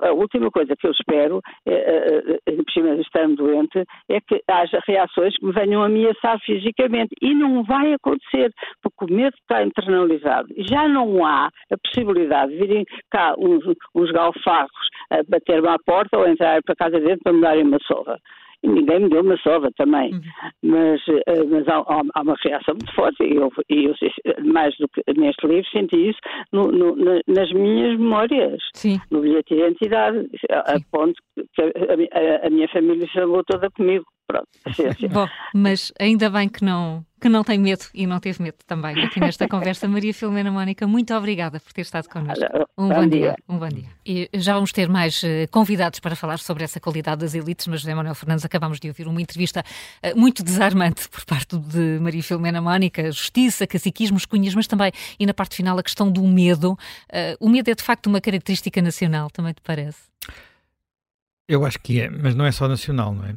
A última coisa que eu espero, é, é, é, é estando doente, é que haja reações que me venham ameaçar fisicamente. E não vai acontecer, porque o medo está internalizado. Já não há a possibilidade de virem cá uns, uns galfarros a bater-me à porta ou entrar para casa dentro para me darem uma e ninguém me deu uma sova também. Uhum. Mas, eh, mas há, há, uma reação muito forte e eu, eu, mais do que neste livro senti isso no, no, nas minhas memórias, Sim. no bilhete de identidade, a, ponto que a, a, a minha família chamou toda comigo. Pronto, *laughs* paciência. Bom, mas ainda bem que não, que não tem medo e não teve medo também aqui nesta *laughs* conversa. Maria Filomena Mónica, muito obrigada por ter estado connosco. Um bom, bom dia. dia. Um bom dia. E já vamos ter mais uh, convidados para falar sobre essa qualidade das elites, mas José Manuel Fernandes acabamos de ouvir uma entrevista uh, muito desarmante por parte de Maria Filomena Mónica, justiça, caciquismos, cunhas, mas também, e na parte final, a questão do medo. Uh, o medo é de facto uma característica nacional, também te parece? Eu acho que é, mas não é só nacional, não é?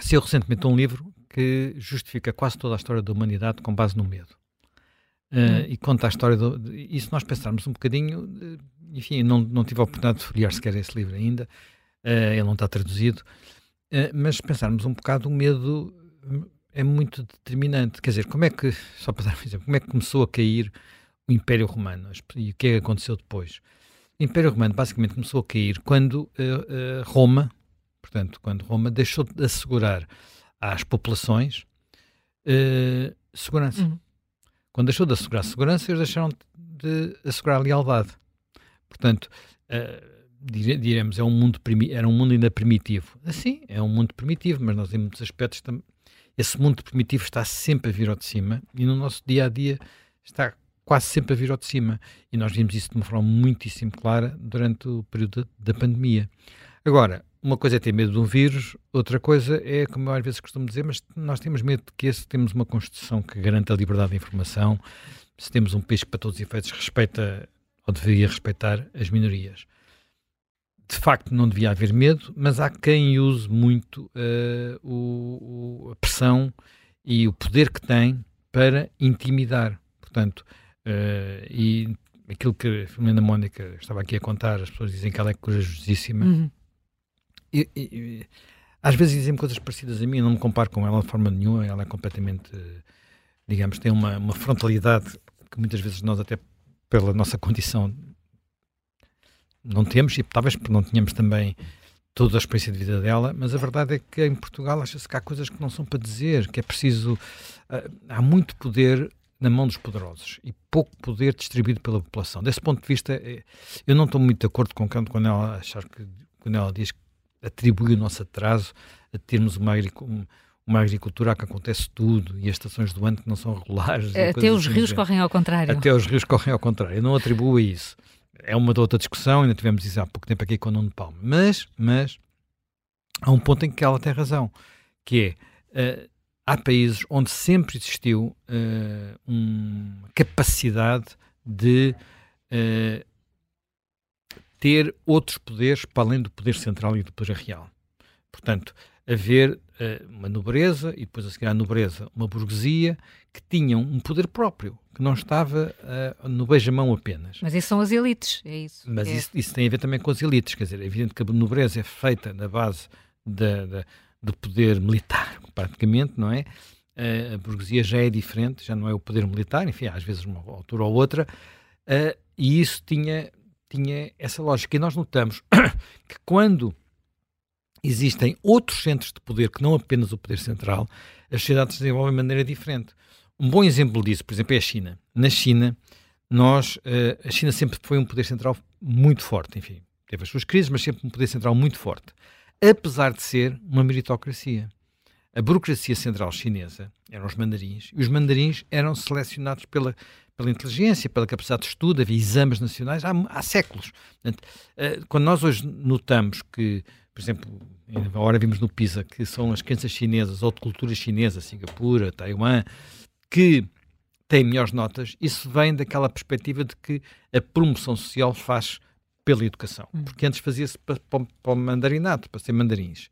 Saiu recentemente um livro que justifica quase toda a história da humanidade com base no medo. Uh, e conta a história do. E se nós pensarmos um bocadinho, enfim, não, não tive a oportunidade de folhear sequer esse livro ainda, uh, ele não está traduzido, uh, mas pensarmos um bocado, o medo é muito determinante. Quer dizer, como é que, só para dar um exemplo, como é que começou a cair o Império Romano e o que é que aconteceu depois? O Império Romano basicamente começou a cair quando Roma, Portanto, quando Roma deixou de assegurar às populações uh, segurança. Uhum. Quando deixou de assegurar segurança, eles deixaram de assegurar lealdade. Portanto, uh, diremos, é um mundo era um mundo ainda primitivo. Assim, é um mundo primitivo, mas nós em muitos aspectos esse mundo primitivo está sempre a vir ao de cima e no nosso dia a dia está quase sempre a vir ao de cima. E nós vimos isso de uma forma muitíssimo clara durante o período da pandemia. Agora, uma coisa é ter medo de um vírus, outra coisa é, como eu às vezes costumo dizer, mas nós temos medo de que se temos uma Constituição que garanta a liberdade de informação, se temos um país que, para todos os efeitos, respeita ou deveria respeitar as minorias. De facto, não devia haver medo, mas há quem use muito uh, o, o, a pressão e o poder que tem para intimidar. Portanto, uh, e aquilo que a Filomena Mónica estava aqui a contar, as pessoas dizem que ela é corajosíssima. Uhum às vezes dizem coisas parecidas a mim, eu não me comparo com ela de forma nenhuma, ela é completamente, digamos, tem uma, uma frontalidade que muitas vezes nós até pela nossa condição não temos, e talvez não tínhamos também toda a experiência de vida dela, mas a verdade é que em Portugal acha-se que há coisas que não são para dizer, que é preciso. Uh, há muito poder na mão dos poderosos e pouco poder distribuído pela população. Desse ponto de vista, eh, eu não estou muito de acordo com quando ela achar que quando ela diz que atribui o nosso atraso a termos uma, uma agricultura a que acontece tudo e as estações do ano que não são regulares. Até os rios correm ao contrário. Até os rios correm ao contrário. Eu não atribuo a isso. É uma outra discussão, ainda tivemos isso há pouco tempo aqui com o Nuno Palma. Mas, mas há um ponto em que ela tem razão, que é, uh, há países onde sempre existiu uh, uma capacidade de uh, ter outros poderes para além do poder central e do poder real. Portanto, haver uh, uma nobreza e depois a seguir à nobreza uma burguesia que tinham um poder próprio, que não estava uh, no beijamão apenas. Mas isso são as elites, é isso. Mas é. Isso, isso, tem a ver também com as elites, quer dizer, é evidente que a nobreza é feita na base da, da, do poder militar, praticamente, não é? Uh, a burguesia já é diferente, já não é o poder militar, enfim, às vezes uma altura ou outra, e isso tinha tinha essa lógica. E nós notamos *coughs* que quando existem outros centros de poder que não apenas o poder central, as sociedades se desenvolvem de maneira diferente. Um bom exemplo disso, por exemplo, é a China. Na China, nós, uh, a China sempre foi um poder central muito forte, enfim, teve as suas crises, mas sempre um poder central muito forte, apesar de ser uma meritocracia. a burocracia central chinesa eram os mandarins, e os mandarins eram selecionados pela, pela inteligência, pela capacidade de estudo, havia exames nacionais há, há séculos. Portanto, eh, quando nós hoje notamos que, por exemplo, agora vimos no PISA que são as crianças chinesas ou de cultura chinesa, Singapura, Taiwan, que têm melhores notas, isso vem daquela perspectiva de que a promoção social faz pela educação. Hum. Porque antes fazia-se para, para, para o mandarinato, para ser mandarins.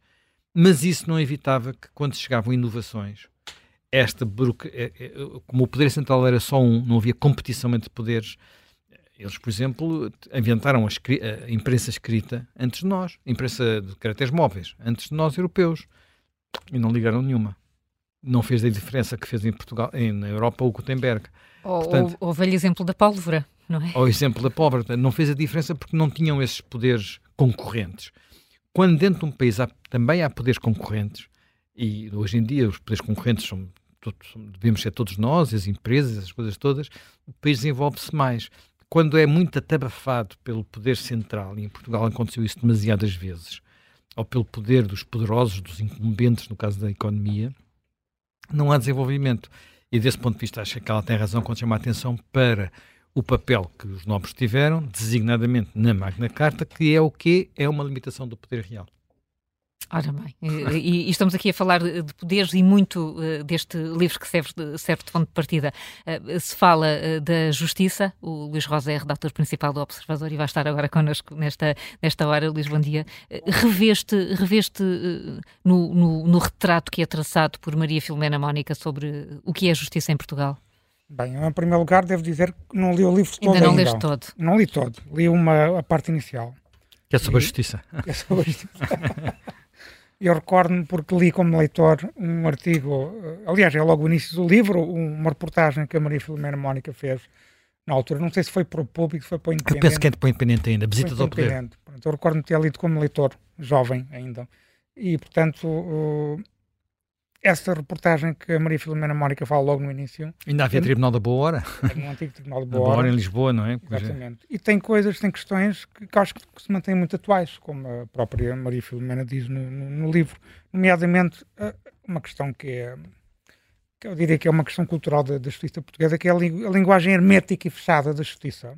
Mas isso não evitava que, quando chegavam inovações, esta é, é, como o poder central era só um, não havia competição entre poderes, eles, por exemplo, inventaram a, a, imprensa escrita antes de nós, a imprensa de caracteres móveis, antes de nós, europeus, e não ligaram nenhuma. Não fez a diferença que fez em Portugal, em, na Europa, o Gutenberg. Ou, Portanto, ou, o velho exemplo da pólvora, não é? Ou o exemplo da pólvora. Não fez a diferença porque não tinham esses poderes concorrentes quando dentro de um país há, também há poderes concorrentes, e hoje em dia os poderes concorrentes são, todos, devemos ser todos nós, as empresas, as coisas todas, o país desenvolve-se mais. Quando é muito atabafado pelo poder central, e em Portugal aconteceu isso demasiadas vezes, ou pelo poder dos poderosos, dos incumbentes, no caso da economia, não há desenvolvimento. E desse ponto de vista, acho que ela tem razão quando chama a atenção para o papel que os nobres tiveram, designadamente na Magna Carta, que é o que é uma limitação do poder real. Ora bem, e, e, estamos aqui a falar de poderes e muito uh, deste livro que serve de, serve de fonte de partida. Uh, se fala uh, da justiça, o Luís Rosa é redator principal do Observador e vai estar agora connosco nesta, nesta hora. Luís, bom dia. reveste reveste no, no, no retrato que é traçado por Maria Filomena Mónica sobre o que é a justiça em Portugal? Bem, em primeiro lugar, devo dizer que não li o livro todo. Ainda não leste todo? Não li todo. Li uma, a parte inicial. Que é sobre e, a justiça. É sobre a justiça. *laughs* Eu recordo-me porque li como leitor um artigo, eh, aliás, é logo o início do livro, uma reportagem que a Maria Filomena Mónica fez na altura. Não sei se foi para o público, se foi para o Independente. Eu penso que é para o Independente ainda, Visitas ao Poder. Pronto, eu recordo-me ter lido como leitor, jovem ainda. E, portanto, essa reportagem que a Maria Filomena Mónica fala logo no início. Ainda havia Tribunal da Boa Hora. É no antigo Tribunal da Boa, *laughs* Boa Hora. em Lisboa, não é? Exatamente. E tem coisas, tem questões que, que acho que se mantêm muito atuais, como a própria Maria Filomena diz no, no, no livro. Nomeadamente, uma questão que é. Que eu diria que é uma questão cultural da, da justiça portuguesa, que é a, a linguagem hermética e fechada da justiça.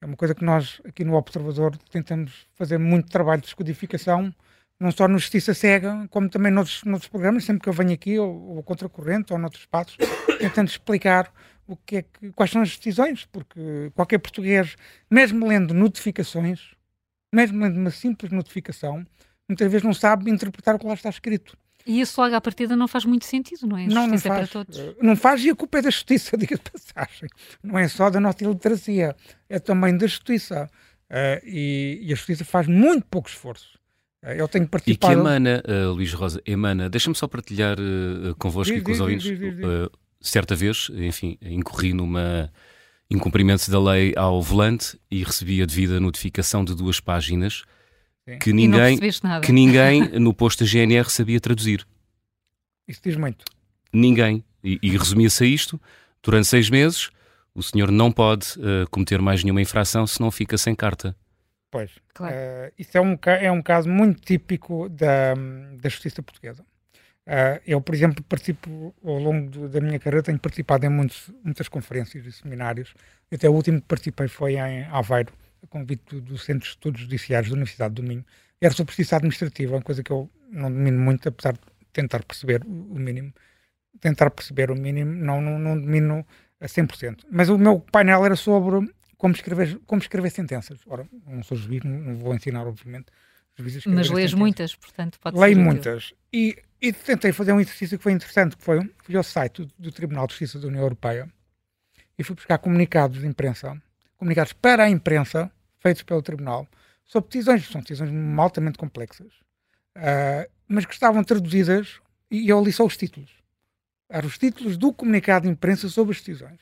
É uma coisa que nós, aqui no Observador, tentamos fazer muito trabalho de descodificação não só no Justiça Cega, como também noutros, noutros programas, sempre que eu venho aqui, ou, ou contra a corrente, ou noutros espaços, *coughs* tentando explicar o que é que, quais são as decisões, porque qualquer português, mesmo lendo notificações, mesmo lendo uma simples notificação, muitas vezes não sabe interpretar o que lá está escrito. E isso logo à partida não faz muito sentido, não é? Não, não faz. Para todos. Eh, não faz e a culpa é da justiça, *laughs* diga de passagem. Não é só da nossa iliteracia, é também da justiça. Uh, e, e, a justiça faz muito pouco esforço eu tenho participado. E que emana, uh, Luís Rosa, emana, deixa-me só partilhar uh, convosco diz, e com os ouvintes. Uh, certa vez, enfim, incorri numa incumprimento da lei ao volante e recebi a devida notificação de duas páginas Sim. que ninguém, que ninguém no posto da GNR sabia traduzir. Isso diz muito. Ninguém. E, e resumia-se a isto: durante seis meses, o senhor não pode uh, cometer mais nenhuma infração se não fica sem carta. Pois. Claro. Uh, isso é um, é um caso muito típico da, da justiça portuguesa. Uh, eu, por exemplo, participo ao longo do, da minha carreira, tenho participado em muitos, muitas conferências e seminários. Até o último que participei foi em Aveiro, a convite do, Centro de Estudos Judiciários da Universidade do Minho. Era sobre justiça administrativa, uma coisa que eu não domino muito, apesar de tentar perceber o mínimo. Tentar perceber o mínimo, não, não, não domino a 100%. Mas o meu painel era sobre como escrever, como escrever sentenças. Ora, não sou juiz, não vou ensinar, obviamente. Mas lês muitas, portanto pode Leio muitas. E, e, tentei fazer um exercício que foi interessante, que foi fui ao site do, do, Tribunal de Justiça da União Europeia e fui buscar comunicados de imprensa, comunicados para a imprensa, feitos pelo Tribunal, sobre decisões, são decisões altamente complexas, uh, mas que estavam traduzidas e eu li só os títulos. Eram os títulos do comunicado de imprensa sobre as decisões.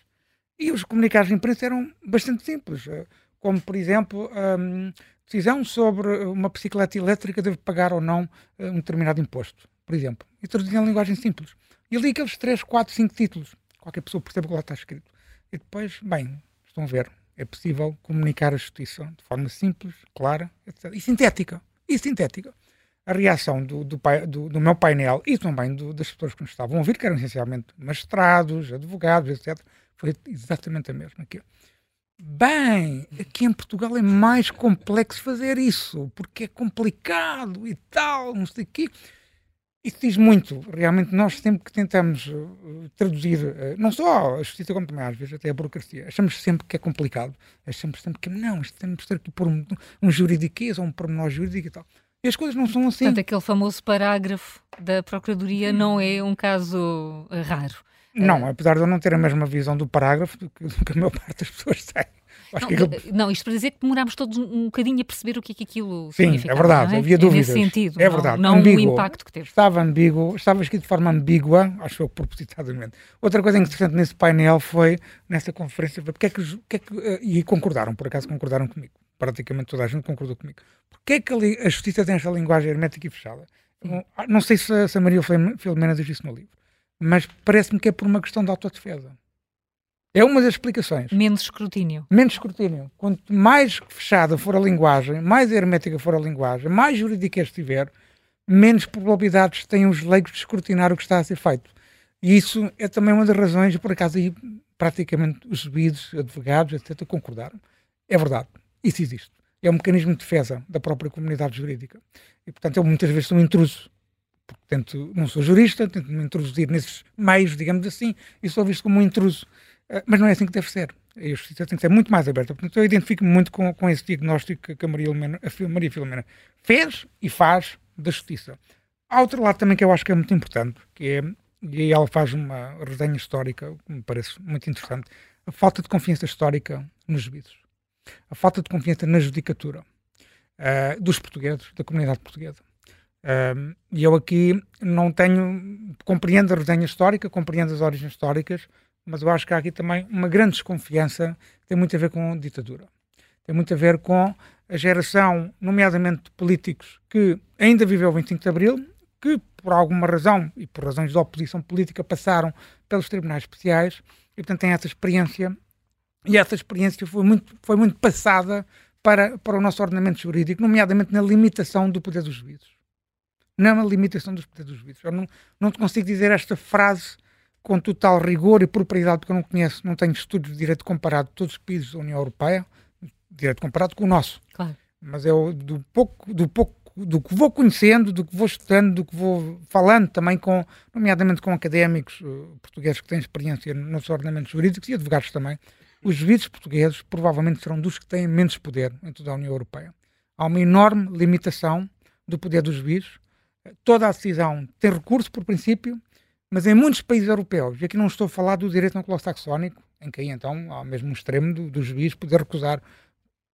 E os comunicados de imprensa eram bastante simples, eh, como, por exemplo, um, decisão sobre uma bicicleta elétrica deve pagar ou não eh, um determinado imposto, por exemplo. E traduziam em linguagem simples. E ali aqueles 3, 4, 5 títulos. Qualquer pessoa percebe o que lá está escrito. E depois, bem, estão a ver, é possível comunicar a justiça de forma simples, clara etc. e sintética. E sintética. a reação do, do, do, do meu painel e também das pessoas que nos estavam a ouvir, que eram essencialmente magistrados, advogados, etc., foi exatamente a mesma. Que, bem, aqui em Portugal é mais complexo fazer isso, porque é complicado e tal, não sei o quê. Isso diz muito. Realmente, nós sempre que tentamos uh, traduzir, uh, não só a justiça, como também às vezes até a burocracia, achamos sempre que é complicado. Achamos sempre que não, isto temos que ter aqui por um, um juridiquês ou um pormenor jurídico e tal. E as coisas não são assim. Portanto, aquele famoso parágrafo da Procuradoria não é um caso uh, raro. Não, apesar de eu não ter a mesma visão do parágrafo do que, do que a maior parte das pessoas *laughs* tem. Não, que... não, isto para dizer que demorámos todos um bocadinho a perceber o que é que aquilo Sim, é verdade, é? havia dúvidas. É nesse sentido, é verdade. não, não o impacto que teve. Estava ambíguo, estava escrito de forma ambígua, acho eu propositadamente. Outra coisa interessante nesse painel foi, nessa conferência, porque é que, porque é que, eh, e concordaram, por acaso concordaram comigo, praticamente toda a gente concordou comigo. Porquê é que a, justiça tem esta linguagem hermética e fechada? Não, ah, não sei se, se a Maria Filomena diz isso no livro, mas parece-me que é por uma questão de autodefesa. É uma das explicações. Menos escrutínio. Menos escrutínio. Quanto mais fechada for a linguagem, mais hermética for a linguagem, mais jurídica estiver, menos probabilidades têm os leigos de escrutinar o que está a ser feito. E isso é também uma das razões, por acaso, aí praticamente os juízes, advogados, etc., concordaram. É verdade. Isso existe. É um mecanismo de defesa da própria comunidade jurídica. E, portanto, eu muitas vezes sou um intruso. Portanto, não sou jurista, tento me introduzir nesses meios, digamos assim, e sou visto como um intruso. Eh, mas não é assim que deve ser. A justiça tem que ser muito mais aberta. Portanto, eu identifico-me muito com, com esse diagnóstico que a Maria, Filomena, a Maria Filomena fez e faz da justiça. Há outro lado também que eu acho que é muito importante, que é, e aí ela faz uma resenha histórica, que me parece muito interessante, a falta de confiança histórica nos juízes. A falta de confiança na judicatura uh, dos portugueses, da comunidade portuguesa. E eu aqui não tenho, compreendo a resenha histórica, compreendo as origens históricas, mas eu acho que há aqui também uma grande desconfiança tem muito a ver com a ditadura. Tem muito a ver com a geração, nomeadamente de políticos, que ainda viveu o 25 de Abril, que por alguma razão e por razões de oposição política passaram pelos tribunais especiais e, portanto, têm essa experiência. E essa experiência foi muito, foi muito passada para, para o nosso ordenamento jurídico, nomeadamente na limitação do poder dos juízes. Na limitação dos poderes dos juízes. Eu não, não te consigo dizer esta frase com total rigor e propriedade, porque eu não conheço, não tenho estudos de direito comparado de todos os países da União Europeia, direito comparado com o nosso. Claro. Mas eu, do pouco, do pouco do que vou conhecendo, do que vou estudando, do que vou falando também com, nomeadamente com académicos uh, portugueses que têm experiência nos ordenamentos jurídicos e advogados também, os juízes portugueses provavelmente serão dos que têm menos poder em toda a União Europeia. Há uma enorme limitação do poder dos juízes. Toda a decisão tem recurso, por princípio, mas em muitos países europeus, e aqui não estou a falar do direito anglo-saxónico, em que aí então há mesmo um extremo do, do juiz poder recusar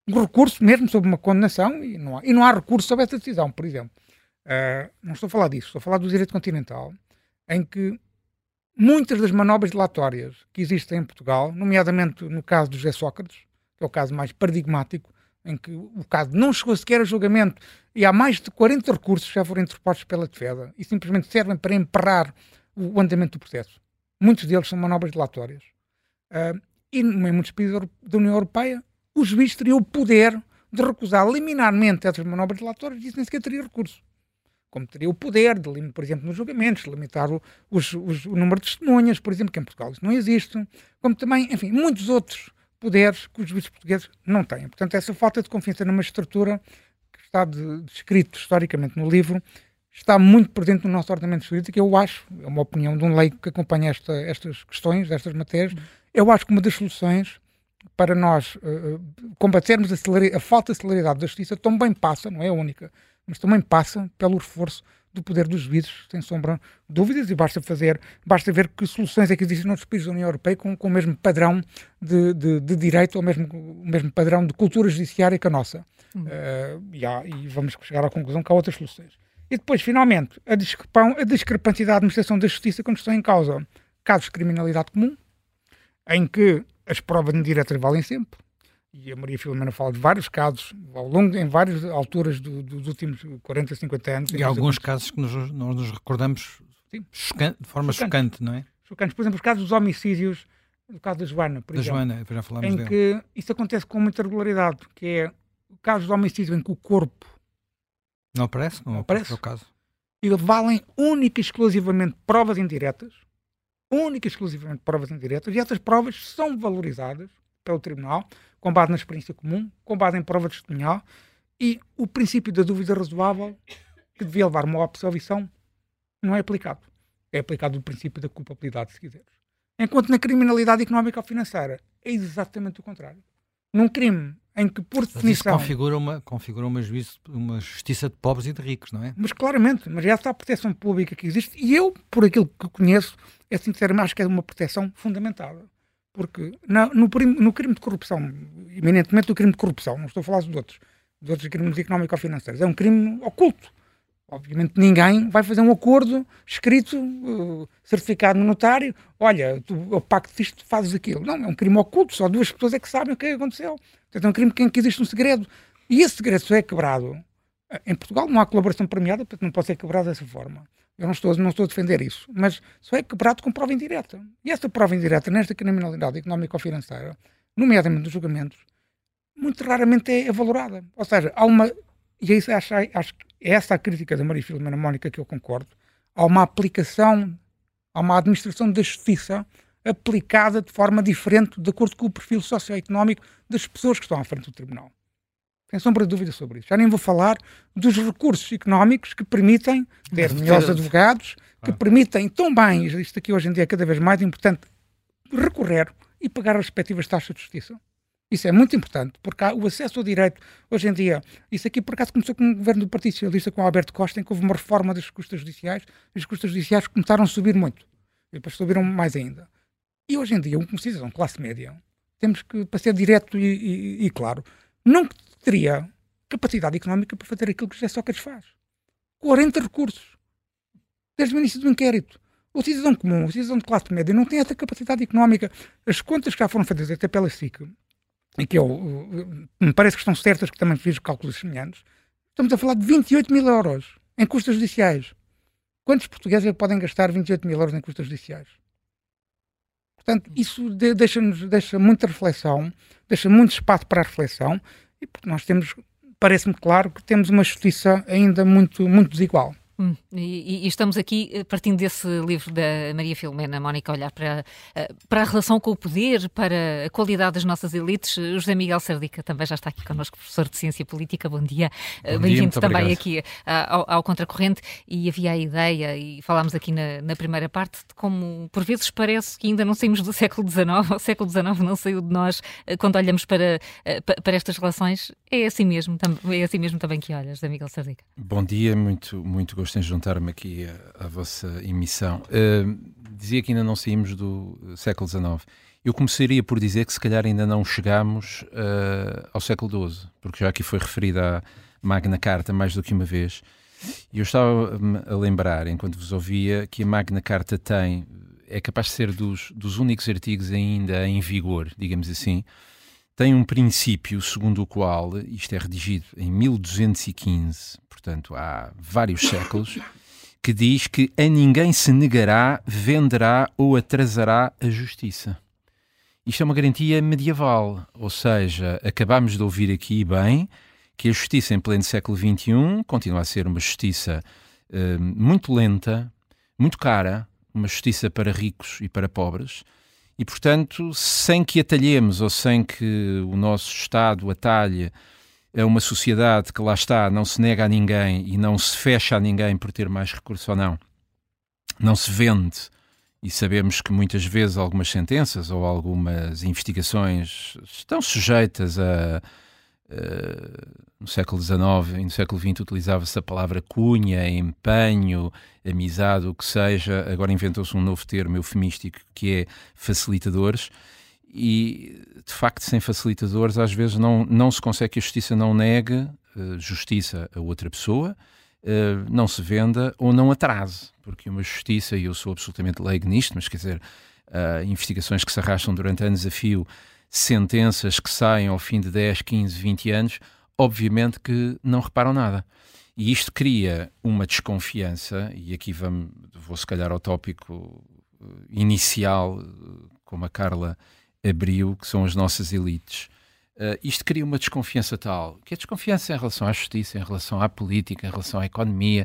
um recurso mesmo sobre uma condenação e não há, e não há recurso sobre essa decisão, por exemplo. Uh, não estou a falar disso, estou a falar do direito continental, em que muitas das manobras dilatórias que existem em Portugal, nomeadamente no caso do José Sócrates, que é o caso mais paradigmático, em que o caso não chegou sequer a julgamento e há mais de 40 recursos que já foram interpostos pela defesa e simplesmente servem para emperrar o andamento do processo. Muitos deles são manobras dilatórias. Uh, e em muitos países da União Europeia, o juiz teria o poder de recusar liminarmente essas manobras dilatórias e isso nem sequer teria recurso. Como teria o poder de, por exemplo, nos julgamentos, limitar o, os, os, o número de testemunhas, por exemplo, que em Portugal isso não existe. Como também, enfim, muitos outros poderes que os juízes portugueses não têm. Portanto, essa falta de confiança numa estrutura que está descrito historicamente no livro está muito presente no nosso ordenamento jurídico. Eu acho, é uma opinião de um leigo que acompanha esta, estas questões, estas matérias, eu acho que uma das soluções para nós uh, combatermos a, a, falta de celeridade da justiça também passa, não é a única, mas também passa pelo reforço do poder dos juízes, sem sombra de dúvidas, e basta fazer, basta ver que soluções é que existem noutros países da União Europeia com, com o mesmo padrão de, de, de direito, ou mesmo, o mesmo padrão de cultura judiciária que a nossa. Uh, e, há, e vamos chegar à conclusão que há outras soluções. E depois, finalmente, a, a discrepância da administração da justiça quando estão em causa casos de criminalidade comum, em que as provas indiretas valem sempre. E a Maria Filomena fala de vários casos, ao longo, em várias alturas do, dos últimos 40, 50 anos. E alguns casos que nos, nós nos recordamos chocante, de forma chocante, não é? Chocantes. Por exemplo, os casos dos homicídios, no caso da Joana, por da exemplo. Joana, já falamos em dele. que isso acontece com muita regularidade, que é casos de homicídio em que o corpo Não aparece? Não, não aparece. o caso. E valem única e exclusivamente provas indiretas, única e exclusivamente provas indiretas, e essas provas são valorizadas pelo Tribunal, com base na experiência comum, com base em prova testemunhal, e o princípio da dúvida razoável, que devia levar uma absolvição, não é aplicado. É aplicado o princípio da culpabilidade, se quiseres. Enquanto na criminalidade económica ou financeira é exatamente o contrário. Num crime em que, por definição. Isso configura uma, configura uma, juízo, uma justiça de pobres e de ricos, não é? Mas claramente, mas essa é a proteção pública que existe, e eu, por aquilo que conheço, é sinceramente acho que é uma proteção fundamentada. Porque na, no, no, crime de corrupção, eminentemente o crime de corrupção, não estou a falar dos outros, dos outros crimes económico-financeiros, é um crime oculto. Obviamente ninguém vai fazer um acordo escrito, uh, certificado no notário. Olha, tu, o pacto disto, fazes aquilo. Não, é um crime oculto, só duas pessoas é que sabem o que, é aconteceu. Portanto, é um crime que existe um segredo. E esse segredo só é quebrado. Em Portugal não há colaboração premiada, portanto não pode ser quebrado dessa forma. Eu não estou, não estou a defender isso, mas só é quebrado com prova indireta. E essa prova indireta, nesta criminalidade económica ou financeira, nomeadamente nos julgamentos, muito raramente é valorada. Ou seja, há uma. E é isso acho, acho que é essa a crítica da Maria Filomena Mónica que eu concordo. Há uma aplicação, há uma administração da justiça aplicada de forma diferente, de acordo com o perfil socioeconómico das pessoas que estão à frente do tribunal. Sem sombra de dúvida sobre isso. Já nem vou falar dos recursos económicos que permitem ter melhores advogados, que ah. permitem tão bem, isto aqui hoje em dia é cada vez mais importante, recorrer e pagar as respectivas taxas de justiça. Isso é muito importante, porque há o acesso ao direito, hoje em dia, isso aqui por acaso começou com o governo do Partido Socialista, com o Alberto Costa, em que houve uma reforma das custas judiciais, e as custas judiciais começaram a subir muito, e depois subiram mais ainda. E hoje em dia, um cidadão classe média, temos que, para ser direto e, e, e, claro, não teria capacidade económica para fazer aquilo que José Sócrates faz. 40 recursos, desde o início do inquérito. O cidadão comum, o cidadão de classe média, não tem essa capacidade económica. As contas que já foram feitas até pela SIC, e que eu, me parece que estão certas, que também fiz cálculos semelhantes, estamos a falar de 28 mil euros em custas judiciais. Quantos portugueses é podem gastar 28 mil euros em custas judiciais? Portanto, isso deixa-nos deixa muita reflexão, deixa muito espaço para a reflexão, e nós temos, parece-me claro, que temos uma justiça ainda muito, muito desigual. Hum, e, e, estamos aqui eh, partindo desse livro da Maria Filomena, Mónica, olhar para, eh, para a relação com o poder, para a qualidade das nossas elites. José Miguel Sardica também já está aqui connosco, professor de Ciência Política. Bom dia. Eh, Bem-vindo também obrigado. aqui ao, ao, Contracorrente. E havia a ideia, e falámos aqui na, na, primeira parte, de como por vezes parece que ainda não saímos do século XIX, *laughs* o século XIX não saiu de nós quando olhamos para, para estas relações. É assim mesmo, é assim mesmo também que olhas, José Miguel Sardica. Bom dia, muito, muito gosto em juntar-me aqui à, à, vossa emissão. Uh, dizia que ainda não saímos do século XIX. Eu começaria por dizer que se calhar ainda não chegamos uh, ao século XII, porque já aqui foi referida a Magna Carta mais do que uma vez. E eu estava a lembrar, enquanto vos ouvia, que a Magna Carta tem, é capaz de ser dos, dos únicos artigos ainda em vigor, digamos assim, tem um princípio segundo o qual, isto é redigido em 1215, portanto há vários séculos, que diz que a ninguém se negará, venderá ou atrasará a justiça. Isto é uma garantia medieval, ou seja, acabamos de ouvir aqui bem que a justiça em pleno século XXI continua a ser uma justiça uh, muito lenta, muito cara, uma justiça para ricos e para pobres, e, portanto, sem que atalhemos ou sem que o nosso Estado atalhe a uma sociedade que lá está, não se nega a ninguém e não se fecha a ninguém por ter mais recursos ou não, não se vende. E sabemos que muitas vezes algumas sentenças ou algumas investigações estão sujeitas a. Uh, no século XIX e no século XX utilizava-se a palavra cunha, empenho, amizade, o que seja. Agora inventou-se um novo termo eufemístico que é facilitadores. E de facto, sem facilitadores, às vezes não, não se consegue que a justiça não negue uh, justiça a outra pessoa, uh, não se venda ou não atrase, porque uma justiça, e eu sou absolutamente leigo nisto, mas quer dizer, investigações que se arrastam durante anos a fio, sentenças que saem ao fim de 10, 15, 20 anos, obviamente que não reparam nada. E isto cria uma desconfiança, e aqui vamos, vou se calhar ao tópico eh, inicial, eh, como a Carla abriu, que são as nossas elites. Uh, isto cria uma desconfiança tal, que é desconfiança em relação à justiça, em relação à política, em relação à economia,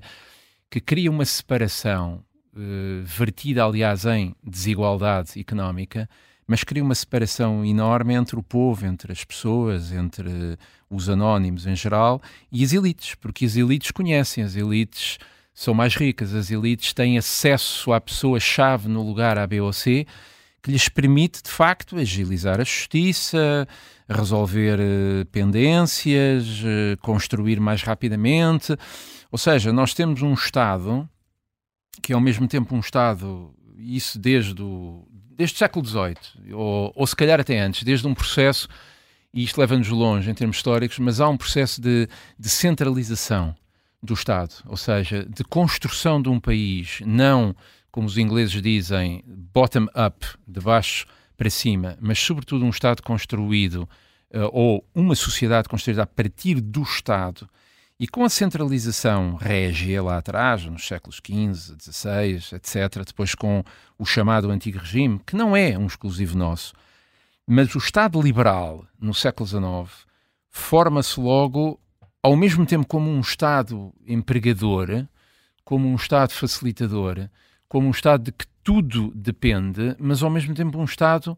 que cria uma separação uh, vertida, aliás, em desigualdade económica, mas cria uma separação enorme entre o povo, entre as pessoas, entre os anónimos em geral e as elites, porque as elites conhecem, as elites são mais ricas, as elites têm acesso à pessoa-chave no lugar A, B ou C, que lhes permite, de facto, agilizar a justiça, resolver uh, pendências, uh, construir mais rapidamente. Ou seja, nós temos um Estado que é ao mesmo tempo um Estado, isso desde o, desde o século XVIII, ou, ou se calhar até antes, desde um processo, e isto leva-nos longe em termos históricos, mas há um processo de, de centralização do Estado, ou seja, de construção de um país, não, como os ingleses dizem, bottom-up, de baixo para cima, mas sobretudo um Estado construído uh, ou uma sociedade construída a partir do Estado e com a centralização régia lá atrás, nos séculos XV, XVI, etc., depois com o chamado Antigo Regime, que não é um exclusivo nosso, mas o Estado liberal no século XIX forma-se logo, ao mesmo tempo, como um Estado empregador, como um Estado facilitador, como um Estado de que tudo depende, mas ao mesmo tempo um Estado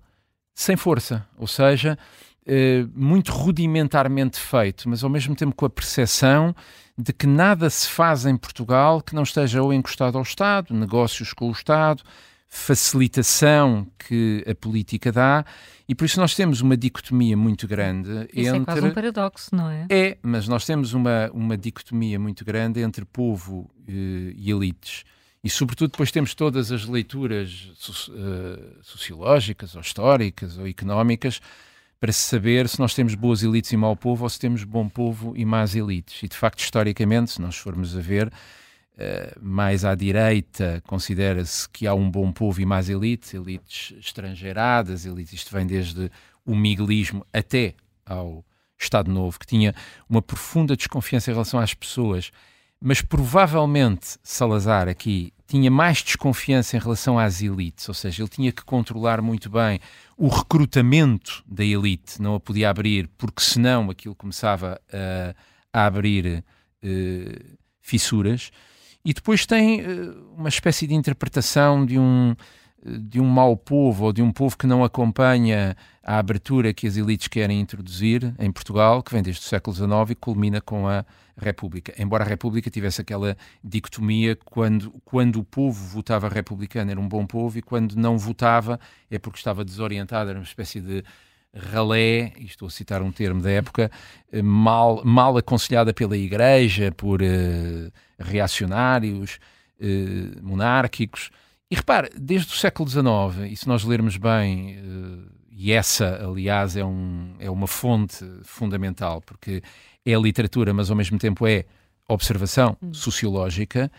sem força, ou seja, eh, muito rudimentarmente feito, mas ao mesmo tempo com a percepção de que nada se faz em Portugal que não esteja ou encostado ao Estado, negócios com o Estado, facilitação que a política dá, e por isso nós temos uma dicotomia muito grande isso entre. É quase um paradoxo, não é? É, mas nós temos uma, uma dicotomia muito grande entre povo uh, e elites. E, sobretudo, depois temos todas as leituras uh, sociológicas, ou históricas, ou económicas, para saber se nós temos boas elites e mau povo, ou se temos bom povo e más elites. E, de facto, historicamente, se nós formos a ver, uh, mais à direita, considera-se que há um bom povo e más elites, elites estrangeiradas, elites, isto vem desde o miguelismo até ao Estado Novo, que tinha uma profunda desconfiança em relação às pessoas mas provavelmente Salazar aqui tinha mais desconfiança em relação às elites, ou seja, ele tinha que controlar muito bem o recrutamento da elite, não a podia abrir, porque senão aquilo começava a, abrir uh, fissuras. E depois tem uh, uma espécie de interpretação de um, de um mau povo ou de um povo que não acompanha a abertura que as elites querem introduzir em Portugal, que vem desde o século XIX e culmina com a República. Embora a República tivesse aquela dicotomia quando, quando o povo votava republicano era um bom povo e quando não votava é porque estava desorientado, era uma espécie de ralé, e estou a citar um termo da época, eh, mal, mal aconselhada pela Igreja, por uh, reacionários, uh, monárquicos. E repare, desde o século XIX, e se nós lermos bem, uh, e essa, aliás, é, um, é uma fonte fundamental, porque é literatura, mas ao mesmo tempo é observação hum. sociológica.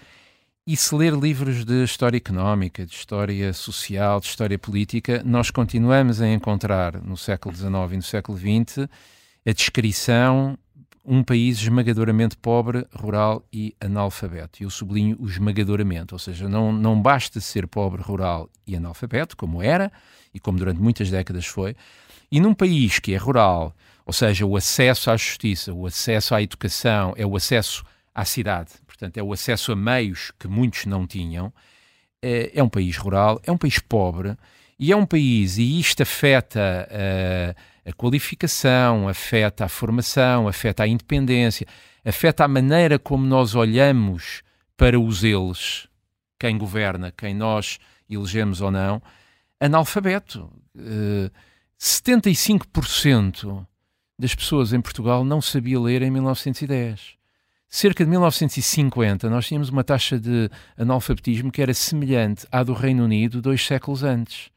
E se ler livros de história económica, de história social, de história política, nós continuamos a encontrar no século XIX e no século XX a descrição um país esmagadoramente pobre, rural e analfabeto. Eu sublinho o esmagadoramente, ou seja, não, não basta ser pobre, rural e analfabeto, como era e como durante muitas décadas foi, e num país que é rural, ou seja, o acesso à justiça, o acesso à educação, é o acesso à cidade, portanto, é o acesso a meios que muitos não tinham. É, é um país rural, é um país pobre e é um país, e isto afeta a, a qualificação, afeta a formação, afeta a independência, afeta a maneira como nós olhamos para os eles, quem governa, quem nós elegemos ou não, analfabeto. Uh, 75% das pessoas em Portugal não sabia ler em 1910. Cerca de 1950, nós tínhamos uma taxa de analfabetismo que era semelhante à do Reino Unido dois séculos antes.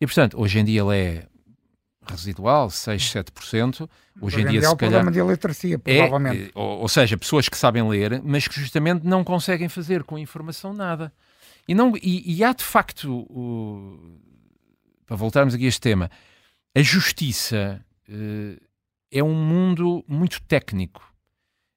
E, portanto, hoje em dia ela é residual, 6, 7%. Hoje em dia, se é o calhar, problema de iliteracia, provavelmente. É, ou, ou, seja, pessoas que sabem ler, mas que justamente não conseguem fazer com informação nada. E, não, e, e há, de facto, o, para voltarmos aqui a este tema, a justiça uh, é um mundo muito técnico.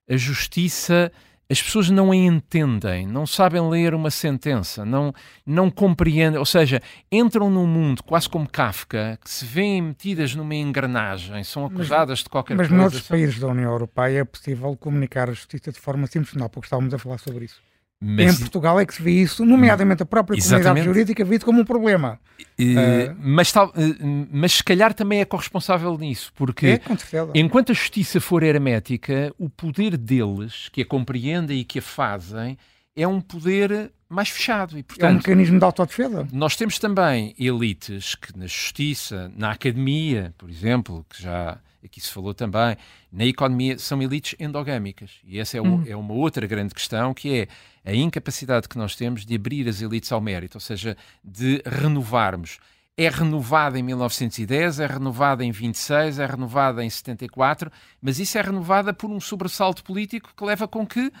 A justiça as pessoas não a entendem, não sabem ler uma sentença, não, não compreendem, ou seja, entram num mundo quase como Kafka, que se vêem metidas numa engrenagem, são acusadas mas, de qualquer mas coisa. Mas noutros países da União Europeia é possível comunicar a justiça de forma simples, não, porque estávamos a falar sobre isso. Mas... Em Portugal é que se vê isso, nomeadamente a própria Exatamente. comunidade jurídica vê como um problema. Uh, mas, tal, uh, mas se calhar também é corresponsável nisso, porque é, enquanto a justiça for hermética, o poder deles, que a compreendem e que a fazem, é um poder mais fechado. E, portanto, é um mecanismo de autodefesa. Nós temos também elites que na justiça, na academia, por exemplo, que já aqui se falou também, na economia, são elites endogâmicas. E essa é, hum. é uma outra grande questão, que é a incapacidade que nós temos de abrir as elites ao mérito, ou seja, de renovarmos. É renovada em 1910, é renovada em 26, é renovada em 74, mas isso é renovada por um sobressalto político que leva com que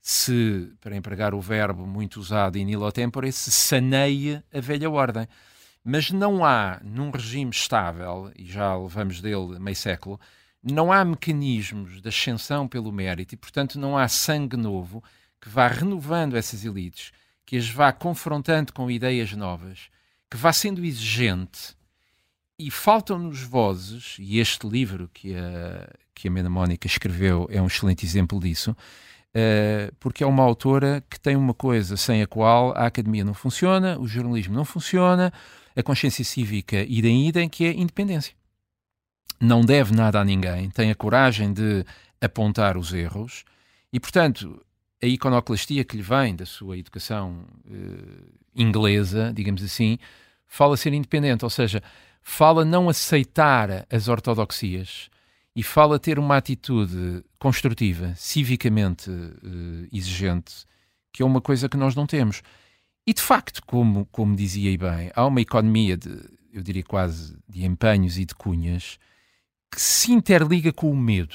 se, para empregar o verbo muito usado em nilo tempore, se saneie a velha ordem. Mas não há, num regime estável, e já levamos dele meio século, não há mecanismos de ascensão pelo mérito e, portanto, não há sangue novo que vá renovando essas elites, que as vá confrontando com ideias novas, que vá sendo exigente. E faltam-nos vozes, e este livro que a, que a Mena Mónica escreveu é um excelente exemplo disso, uh, porque é uma autora que tem uma coisa sem a qual a academia não funciona, o jornalismo não funciona, a consciência cívica idem idem, que é independência. Não deve nada a ninguém, tem a coragem de apontar os erros e, portanto, a iconoclastia que lhe vem da sua educação uh, inglesa, digamos assim, fala ser independente, ou seja, fala não aceitar as ortodoxias e fala ter uma atitude construtiva, civicamente uh, exigente, que é uma coisa que nós não temos. E de facto, como, como dizia bem, há uma economia de, eu diria quase, de empenhos e de cunhas que se interliga com o medo.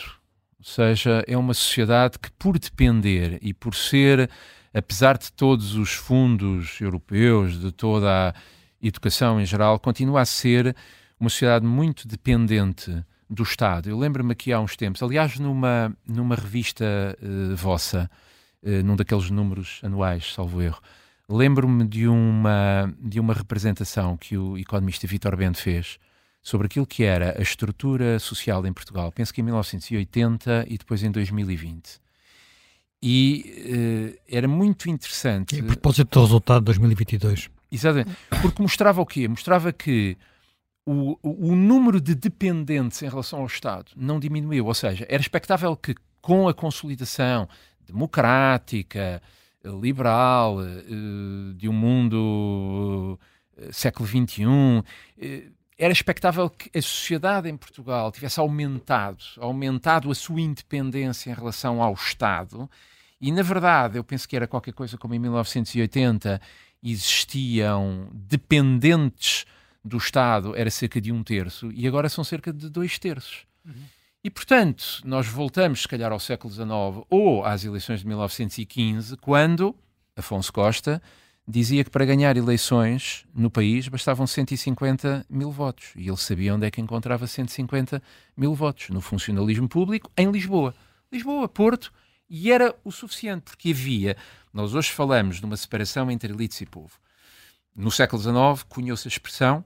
Ou seja, é uma sociedade que, por depender e por ser, apesar de todos os fundos europeus, de toda a educação em geral, continua a ser uma sociedade muito dependente do Estado. Eu lembro-me aqui há uns tempos, aliás, numa, numa revista uh, vossa, uh, num daqueles números anuais, salvo erro, Lembro-me de uma, de uma representação que o economista Vitor Bento fez sobre aquilo que era a estrutura social em Portugal, penso que em 1980 e depois em 2020. E uh, era muito interessante. E a propósito do resultado de 2022. Exatamente. Porque mostrava o quê? Mostrava que o, o, número de dependentes em relação ao Estado não diminuiu. Ou seja, era expectável que com a consolidação democrática, liberal, eh, de um mundo eh, século XXI, eh, era expectável que a sociedade em Portugal tivesse aumentado, aumentado a sua independência em relação ao Estado. E, na verdade, eu penso que era qualquer coisa como em 1980 existiam dependentes do Estado, era cerca de um terço, e agora são cerca de dois terços. Uhum. E, portanto, nós voltamos, se calhar, ao século XIX ou às eleições de 1915, quando Afonso Costa dizia que para ganhar eleições no país bastavam 150 mil votos. E ele sabia onde é que encontrava 150 mil votos. No funcionalismo público, em Lisboa. Lisboa, Porto, e era o suficiente, porque havia. Nós hoje falamos de uma separação entre elites e povo. No século XIX, cunhou-se a expressão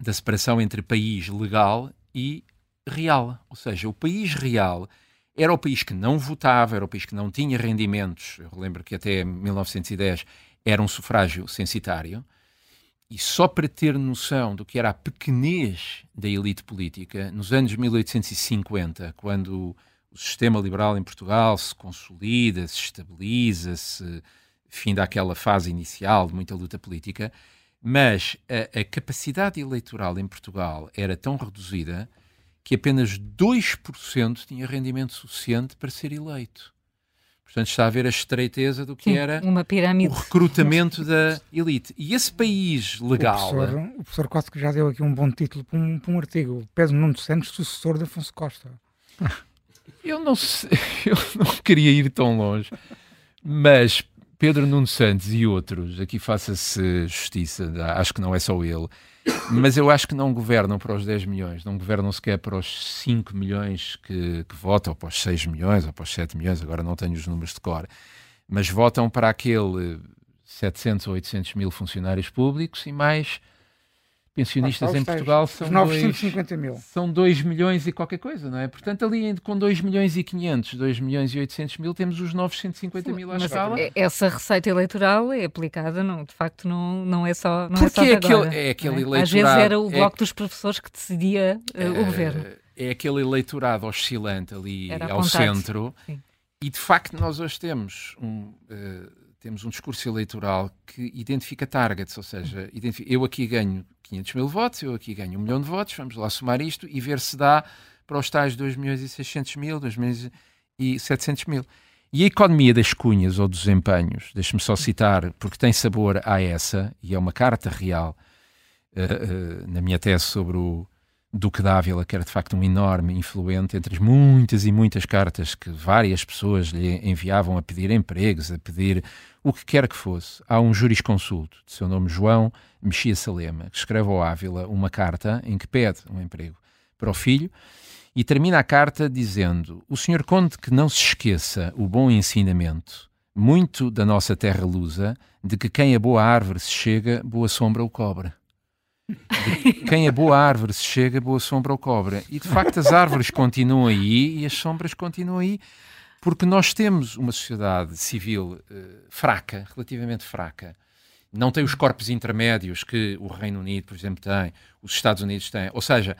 da separação entre país legal e real. Ou seja, o país real era o país que não votava, era o país que não tinha rendimentos. Eu lembro que até 1910 era um sufrágio censitário. E só para ter noção do que era a pequenez da elite política, nos anos 1850, quando o sistema liberal em Portugal se consolida, se estabiliza, se fim daquela fase inicial de muita luta política, mas a, a capacidade eleitoral em Portugal era tão reduzida que apenas 2% tinha rendimento suficiente para ser eleito. Portanto, está a ver a estreiteza do que era o recrutamento da elite. E esse país legal. O professor, o professor Costa que já deu aqui um bom título para um, para um artigo. Pedro Nuno Santos, sucessor de Afonso Costa. Eu não sei, *laughs* eu não queria ir tão longe, mas Pedro Nuno Santos e outros, aqui faça-se justiça, acho que não é só ele, mas eu acho que não governam para os 10 milhões, não governam sequer para os 5 milhões que, que votam, ou para os 6 milhões, ou para os 7 milhões, agora não tenho os números de cor, mas votam para aquele 700 ou 800 mil funcionários públicos e mais pensionistas em Portugal são 950 dois, mil. São 2 milhões e qualquer coisa, não é? Portanto, ali com 2 milhões e 500, 2 milhões e 800 mil, temos os 950 mil à Mas escala. É, essa receita eleitoral é aplicada, não, de facto, não, não é só. Não Porque é, só aquele, agora, é aquele é? eleitorado. Às vezes era o é bloco é, dos professores que decidia uh, o governo. É aquele eleitorado oscilante ali ao centro. Sim. E de facto, nós hoje temos um. Uh, temos um discurso eleitoral que identifica targets, ou seja, identifica, eu aqui ganho 500 mil votos, eu aqui ganho um milhão de votos, vamos lá somar isto e ver se dá para os tais 2 milhões e 600 mil, 2 milhões e 700 mil. E a economia das cunhas ou dos empenhos, deixe-me só citar, porque tem sabor a essa, e é uma carta real uh, uh, na minha tese sobre o Duque d'Ávila, que era de facto um enorme influente, entre as muitas e muitas cartas que várias pessoas lhe enviavam a pedir empregos, a pedir o que quer que fosse. Há um jurisconsulto, de seu nome João Mexia Salema, que escreve ao Ávila uma carta em que pede um emprego para o filho e termina a carta dizendo: O senhor conde que não se esqueça o bom ensinamento, muito da nossa terra lusa, de que quem a boa árvore se chega, boa sombra o cobra. Quem a boa árvore se chega, boa sombra o cobra. E de facto as árvores continuam aí e as sombras continuam aí porque nós temos uma sociedade civil uh, fraca, relativamente fraca. Não tem os corpos intermédios que o Reino Unido, por exemplo, tem, os Estados Unidos têm. Ou seja,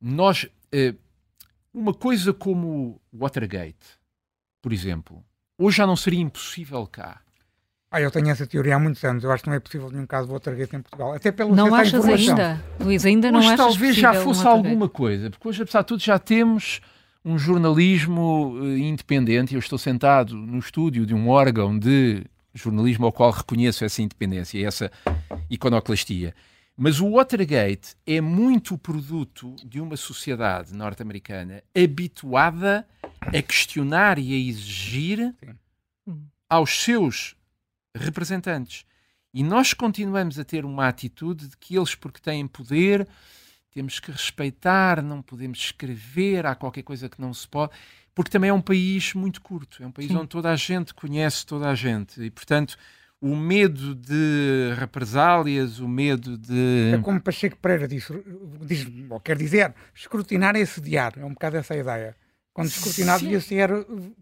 nós. Uh, uma coisa como Watergate, por exemplo, hoje já não seria impossível cá. Ah, eu tenho essa teoria há muitos anos. Eu acho que não é possível nenhum caso Watergate em Portugal. Até pelo Não achas ainda, Luís? Ainda não hoje achas talvez já fosse alguma coisa, porque hoje, apesar de tudo, já temos um jornalismo uh, independente. Eu estou sentado no estúdio de um órgão de jornalismo ao qual reconheço essa independência, essa iconoclastia. Mas o Watergate é muito produto de uma sociedade norte-americana habituada a questionar e a exigir aos seus representantes. E nós continuamos a ter uma atitude de que eles, porque têm poder, temos que respeitar, não podemos escrever, há qualquer coisa que não se pode, porque também é um país muito curto, é um país Sim. onde toda a gente conhece toda a gente e, portanto, o medo de represálias, o medo de. É como Pacheco Pereira disse, diz, ou quer dizer, escrutinar é sediar, é um bocado essa a ideia. Quando escrutinado devia ser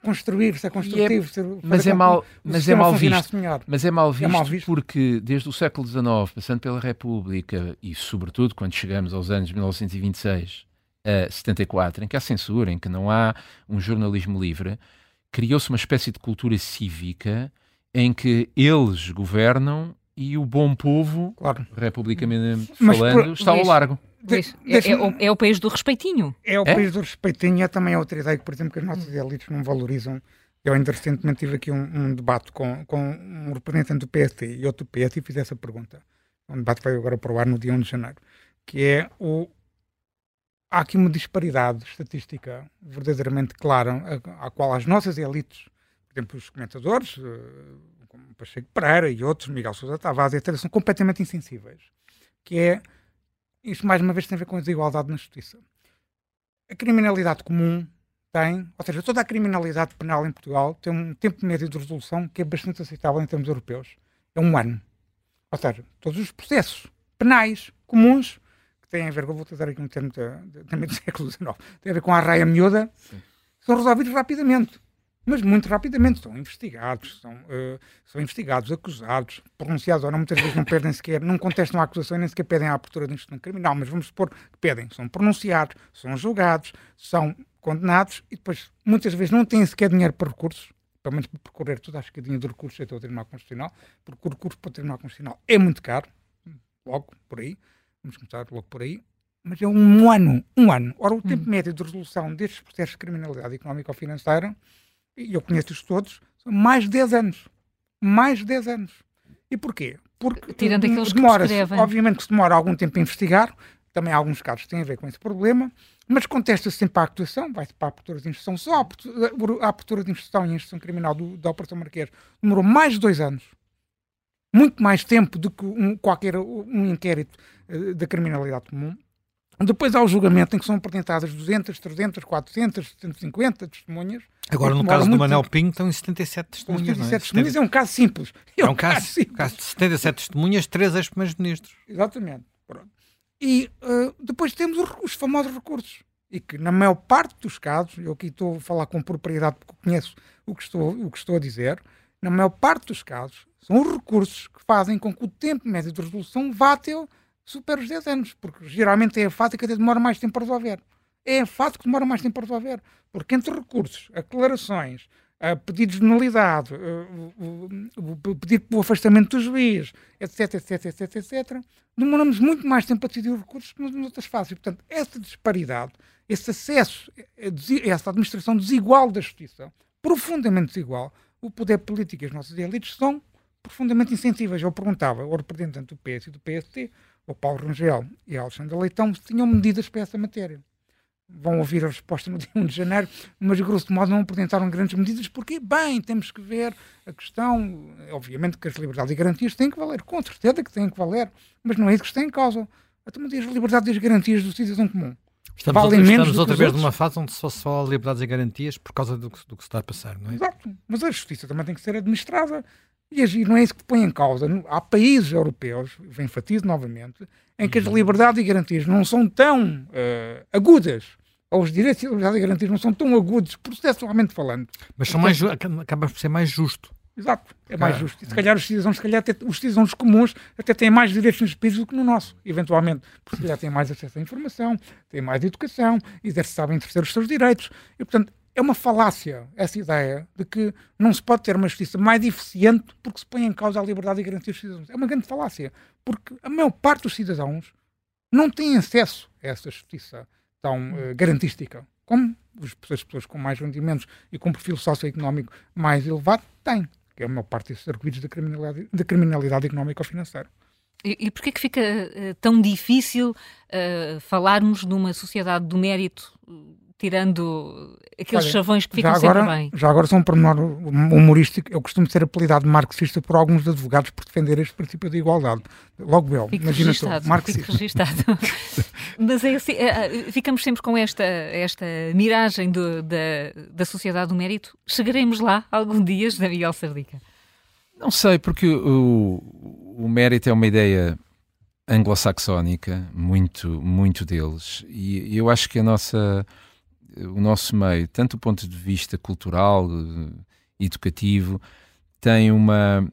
construir, ser construtivo, é, ser, mas é mal, mas é mal visto. Mas é mal visto, é mal visto porque desde o século XIX, passando pela República e sobretudo quando chegamos aos anos 1926 a 74, em que há censura, em que não há um jornalismo livre, criou-se uma espécie de cultura cívica em que eles governam e o bom povo, claro. republicanamente falando, por, está ao largo. De, é, é, o, é, o, país do respeitinho. É o é? país do respeitinho. É também outra ideia que, por exemplo, que as nossas elites não valorizam. Eu ainda recentemente tive aqui um, um debate com, com um representante do PSD e outro do PS e fiz essa pergunta. Um debate que vai agora para o ar no dia 1 de janeiro. Que é o... Há aqui uma disparidade estatística verdadeiramente clara, à, qual as nossas elites, por exemplo, os comentadores, uh, como Pacheco Pereira e outros, Miguel Sousa Tavares, etc., são completamente insensíveis. Que é isso mais uma vez tem a ver com a desigualdade na justiça. A criminalidade comum tem, ou seja, toda a criminalidade penal em Portugal tem um tempo médio de resolução que é bastante aceitável em termos europeus. É um ano. Ou seja, todos os processos penais comuns que têm a ver, vou trazer aqui um termo de, de, também do século XIX, tem a ver com a raia miúda, Sim. são resolvidos rapidamente mas muito rapidamente são investigados, são, uh, são investigados, acusados, pronunciados ou não, muitas vezes não pedem sequer, não contestam a acusação e nem sequer pedem a abertura de instrução criminal, mas vamos supor que pedem, são pronunciados, são julgados, são condenados e depois muitas vezes não têm sequer dinheiro para recursos, pelo menos para percorrer toda a escadinha de recursos até o Tribunal Constitucional, porque o recurso para o Tribunal Constitucional é muito caro, logo por aí, vamos começar logo por aí, mas é um ano, um ano. Ora, o tempo hum. médio de resolução destes processos de criminalidade económica ou financeira e eu conheço-os todos, são mais de 10 anos. Mais de 10 anos. E porquê? Porque Tirando aqueles demora obviamente que se demora algum tempo a investigar, também há alguns casos que têm a ver com esse problema, mas contesta-se sempre a actuação, vai-se para a abertura de instrução. Só a abertura de instrução e a instrução criminal do, da Operação Marquês demorou mais de dois anos. Muito mais tempo do que um, qualquer um inquérito uh, da criminalidade comum. Depois há o julgamento em que são apresentadas 200, 300, 400, 150 testemunhas. Agora, no caso do Manel Pinho, estão em 77 testemunhas. 77 é? testemunhas é um caso simples. É, é um, caso, simples. caso de 77 testemunhas, três ex-primeiros ministros. Exatamente. Pronto. E uh, depois temos os, os, famosos recursos. E que, na maior parte dos casos, eu aqui estou a falar com propriedade porque conheço o que estou, o que estou a dizer, na maior parte dos casos, são os recursos que fazem com que o tempo médio de resolução vá até supera os 10 anos, porque geralmente é a fase que até demora mais tempo a resolver. É a fase que demora mais tempo a resolver, porque entre recursos, aclarações, a pedidos de nulidade, o pedido o afastamento do juiz, etc, etc, etc, etc, demoramos muito mais tempo a decidir os recursos que nas outras fases. portanto, essa disparidade, esse acesso, essa administração desigual da justiça, profundamente desigual, o poder político e as nossas elites são profundamente insensíveis. Eu perguntava ao representante do PS e do PST o Paulo Rangel e a Alexandre Leitão tinham medidas para essa matéria. Vão ouvir a resposta no dia 1 de janeiro, mas grosso modo não apresentaram grandes medidas, porque, bem, temos que ver a questão, obviamente que as liberdades e garantias têm que valer, com certeza que têm que valer, mas não é isso que está em causa. Até as liberdades e as garantias do cidadão comum. Estamos, outra, estamos outra vez numa fase onde só se fala de liberdades e garantias por causa do que, do que se está a passar, não é? Exato, mas a justiça também tem que ser administrada e não é isso que põe em causa. Há países europeus, enfatizo novamente, em que as uhum. liberdades e garantias não são tão uh, agudas, ou os direitos e liberdades e garantias não são tão agudos, processualmente falando. Mas são mais, acaba por ser mais justo. Exato, é mais ah, justo. E se calhar os cidadãos, se calhar até, os cidadãos comuns até têm mais direitos nos países do que no nosso, eventualmente, porque se calhar têm mais acesso à informação, têm mais educação, e sabem exercer os seus direitos. E, portanto, é uma falácia essa ideia de que não se pode ter uma justiça mais eficiente porque se põe em causa a liberdade e garantia dos cidadãos. É uma grande falácia, porque a maior parte dos cidadãos não tem acesso a essa justiça tão uh, garantística como as pessoas com mais rendimentos e com um perfil socioeconómico mais elevado têm, que é a maior parte desses arguidos da criminalidade, da criminalidade económica ou financeira. E, e porquê que fica uh, tão difícil uh, falarmos de uma sociedade do mérito tirando aqueles Olha, chavões que ficam agora, sempre bem. Já agora só um pormenor humorístico, eu costumo ser apelidado de marxista por alguns advogados por defender este princípio de igualdade. Logo eu, fico imagina tu, marxista. registado. *laughs* Mas é assim, é, é, ficamos sempre com esta, esta miragem do, da, da sociedade do mérito. Chegaremos lá algum dia, José Miguel Sardica? Não sei, porque o, o mérito é uma ideia anglo-saxónica, muito, muito deles, e eu acho que a nossa o nosso meio, tanto do ponto de vista cultural, educativo, tem uma,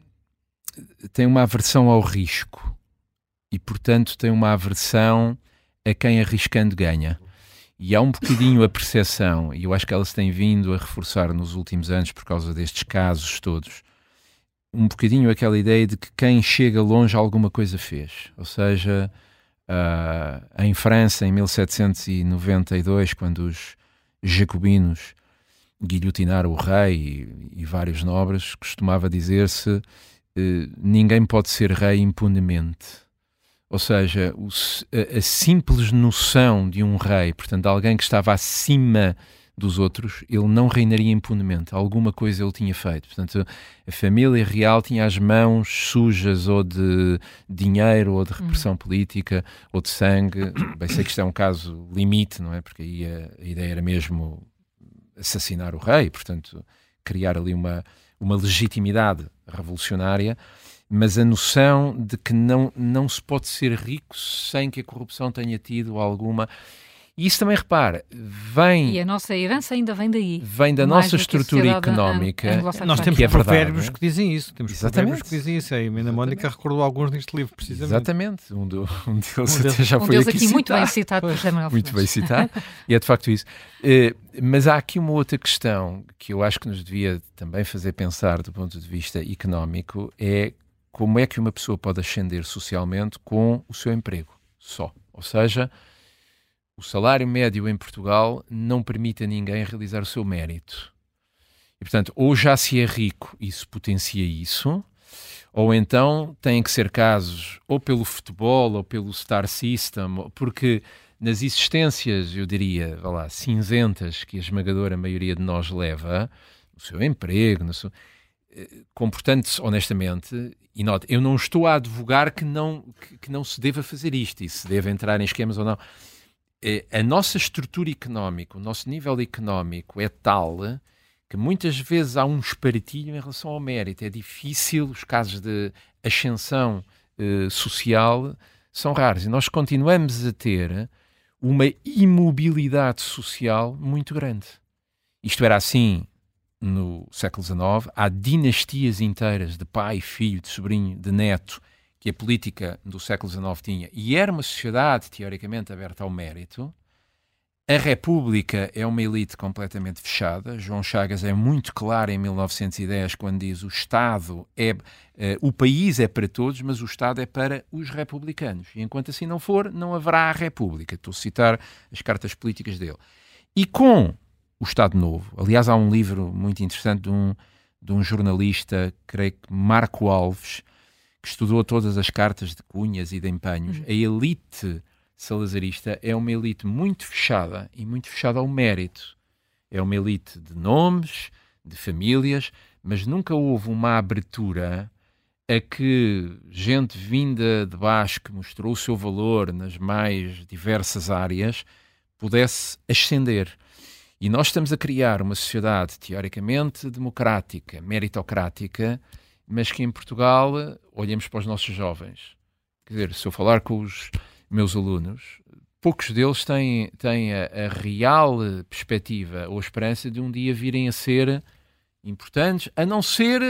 tem uma aversão ao risco e, portanto, tem uma aversão a quem arriscando ganha. E há um bocadinho a percepção, e eu acho que ela se tem vindo a reforçar nos últimos anos por causa destes casos todos, um bocadinho aquela ideia de que quem chega longe alguma coisa fez. Ou seja, uh, em França, em 1792, quando os jacobinos guilhotinaram o rei e, e vários nobres, costumava dizer-se eh, ninguém pode ser rei impunemente. Ou seja, o, a, a, simples noção de um rei, portanto, alguém que estava acima dos outros, ele não reinaria impunemente. Alguma coisa ele tinha feito. Portanto, a família real tinha as mãos sujas ou de dinheiro, ou de repressão uhum. política, ou de sangue. *coughs* Bem, sei que isto é um caso limite, não é? Porque aí a, a ideia era mesmo assassinar o rei, portanto, criar ali uma, uma legitimidade revolucionária mas a noção de que não, não se pode ser rico sem que a corrupção tenha tido alguma. E isso também, repara, vem. E a nossa herança ainda vem daí. Vem da nossa estrutura económica. Nós temos que é provérbios é? que dizem isso. Temos Exatamente. provérbios que dizem isso. A Emina Mónica recordou alguns neste livro, precisamente. Exatamente. Um, do, *laughs* um deles um até já um foi aqui, aqui muito bem citado por Samuel Muito bem citado. e é de facto isso. Uh, mas há aqui uma outra questão que eu acho que nos devia também fazer pensar do ponto de vista económico: é como é que uma pessoa pode ascender socialmente com o seu emprego só. Ou seja o salário médio em Portugal não permite a ninguém realizar o seu mérito. E, portanto, ou já se é rico e se potencia isso, ou então têm que ser casos ou pelo futebol ou pelo Star System, porque nas existências, eu diria, vá lá, cinzentas que a esmagadora maioria de nós leva, no seu emprego, no seu... Eh, comportando-se honestamente, e note, eu não estou a advogar que não, que, que, não se deva fazer isto e se deve entrar em esquemas ou não. Eh, a nossa estrutura económica, o nosso nível económico é tal que muitas vezes há um espartilho em relação ao mérito. É difícil, os casos de ascensão eh, social são raros. E nós continuamos a ter uma imobilidade social muito grande. Isto era assim no século XIX. Há dinastias inteiras de pai, filho, de sobrinho, de neto que a política do século XIX tinha. E era uma sociedade, teoricamente, aberta ao mérito. A República é uma elite completamente fechada. João Chagas é muito claro em 1910 quando diz o Estado é uh, o país é para todos, mas o Estado é para os republicanos. E enquanto assim não for, não haverá a República. Estou a citar as cartas políticas dele. E com o Estado Novo, aliás, há um livro muito interessante de um, de um jornalista, creio que Marco Alves, que estudou todas as cartas de cunhas e de empenhos. Uhum. A elite salazarista é uma elite muito fechada e muito fechada ao mérito. É uma elite de nomes, de famílias, mas nunca houve uma abertura a que gente vinda de baixo, que mostrou o seu valor nas mais diversas áreas, pudesse ascender. E nós estamos a criar uma sociedade teoricamente democrática, meritocrática, mas que em Portugal olhemos para os nossos jovens. Quer dizer, se eu falar com os meus alunos, poucos deles têm, têm a, a, real perspectiva ou esperança de um dia virem a ser importantes, a não ser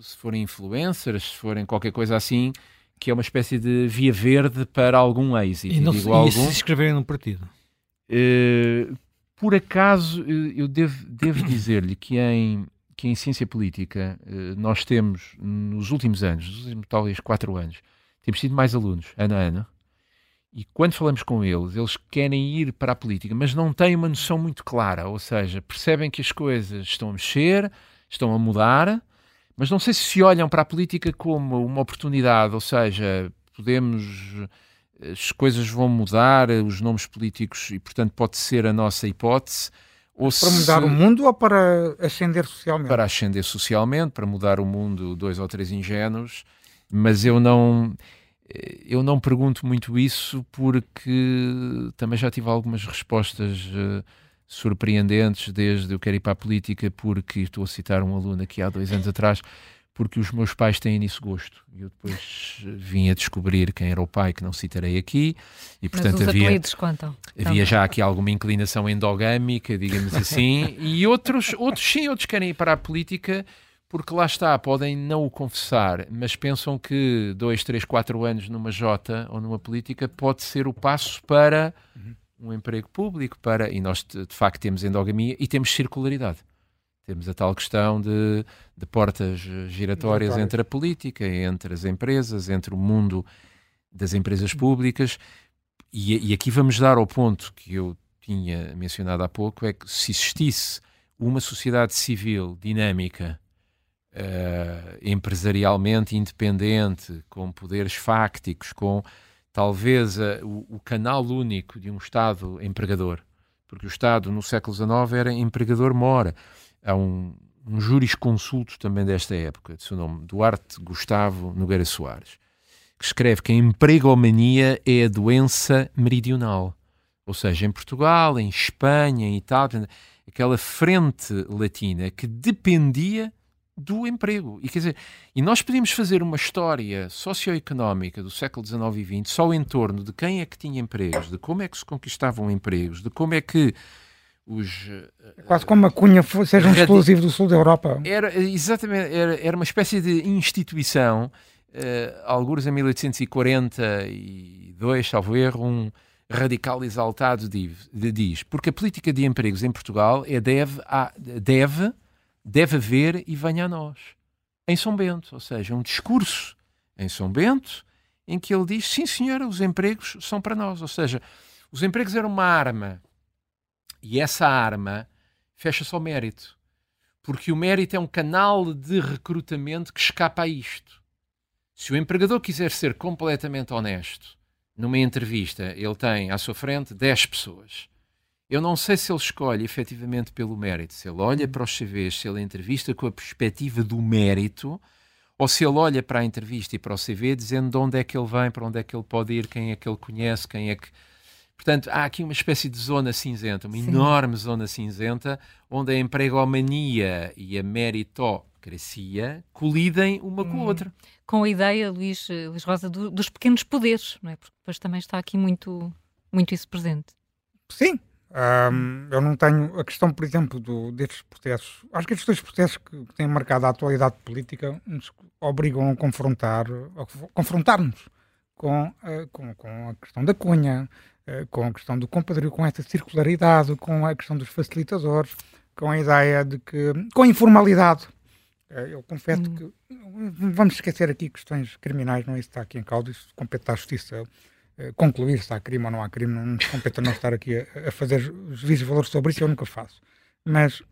se forem influencers, se forem qualquer coisa assim, que é uma espécie de via verde para algum êxito. E, não, digo e algum, se inscreverem num partido? Uh, por acaso, eu devo, devo *coughs* dizer-lhe que em, que em ciência política uh, nós temos, nos últimos anos, nos últimos talvez quatro anos, temos tido mais alunos, ano a ano, e quando falamos com eles, eles querem ir para a política, mas não têm uma noção muito clara. Ou seja, percebem que as coisas estão a mexer, estão a mudar, mas não sei se se olham para a política como uma oportunidade. Ou seja, podemos. As coisas vão mudar, os nomes políticos, e portanto pode ser a nossa hipótese. Ou para se... mudar o mundo ou para ascender socialmente? Para ascender socialmente, para mudar o mundo, dois ou três ingênuos. Mas eu não eh, eu não pergunto muito isso porque também já tive algumas respostas uh, surpreendentes desde eu quero ir para a política porque estou a citar um aluno aqui há dois anos atrás porque os meus pais têm nisso gosto. E eu depois vim a descobrir quem era o pai, que não citarei aqui. E, portanto, Mas os havia, contam. havia já aqui alguma inclinação endogâmica, digamos *laughs* assim. e outros, outros sim, outros querem ir para a política porque lá está, podem não o confessar, mas pensam que dois, três, quatro anos numa Jota ou numa política pode ser o passo para um emprego público, para e nós de, de facto temos endogamia e temos circularidade. Temos a tal questão de, de portas giratórias entre a política, entre as empresas, entre o mundo das empresas públicas. E, e aqui vamos dar ao ponto que eu tinha mencionado há pouco: é que se existisse uma sociedade civil dinâmica uh, empresarialmente independente, com poderes fácticos, com talvez uh, o, o, canal único de um Estado empregador, porque o Estado no século XIX era empregador-mora. Há um, um jurisconsulto também desta época, de seu nome, Duarte Gustavo Nogueira Soares, que escreve que a empregomania é a doença meridional. Ou seja, em Portugal, em Espanha, em Itália, aquela frente latina que dependia do emprego. E, quer dizer, e nós podíamos fazer uma história socioeconómica do século XIX e XX só em torno de quem é que tinha empregos, de como é que se conquistavam empregos, de como é que os... É quase como a Cunha seja um exclusivo do sul da Europa. Era, exatamente, era, era uma espécie de instituição, uh, alguns em 1842, salvo erro, um radical exaltado diz, diz, porque a política de empregos em Portugal é deve, a, deve deve haver e venha a nós. Em São Bento, ou seja, um discurso em São Bento em que ele diz: sim, senhora, os empregos são para nós. Ou seja, os empregos eram uma arma e essa arma fecha-se ao mérito. porque o mérito é um canal de recrutamento que escapa a isto. Se o empregador quiser ser completamente honesto, numa entrevista ele tem à sua frente 10 pessoas. Eu não sei se ele escolhe efetivamente pelo mérito, se ele olha para os CVs, se ele entrevista com a perspectiva do mérito, ou se ele olha para a entrevista e para o CV dizendo de onde é que ele vem, para onde é que ele pode ir, quem é que ele conhece, quem é que Portanto, há aqui uma espécie de zona cinzenta, uma Sim. enorme zona cinzenta, onde a empregomania e a meritocracia colidem uma hum. com a hum. outra. Com a ideia, Luís, eh, Luís Rosa, do, dos pequenos poderes, não é? Porque depois também está aqui muito, muito isso presente. Sim. Um, eu não tenho a questão, por exemplo, do, destes processos. Acho que estes dois processos que, que têm marcado a atualidade política nos obrigam a confrontar, a confrontar-nos com, uh, com, com a questão da cunha, com a questão do compadrio, com essa circularidade, com a questão dos facilitadores, com a ideia de que. com a informalidade. Eh, eu confesso hum. que. Vamos esquecer aqui questões criminais, não é isso que está aqui em causa, isso compete à justiça eh, concluir se há crime ou não há crime, não compete a não estar aqui a, a fazer juízes de valor sobre isso, eu nunca faço. Mas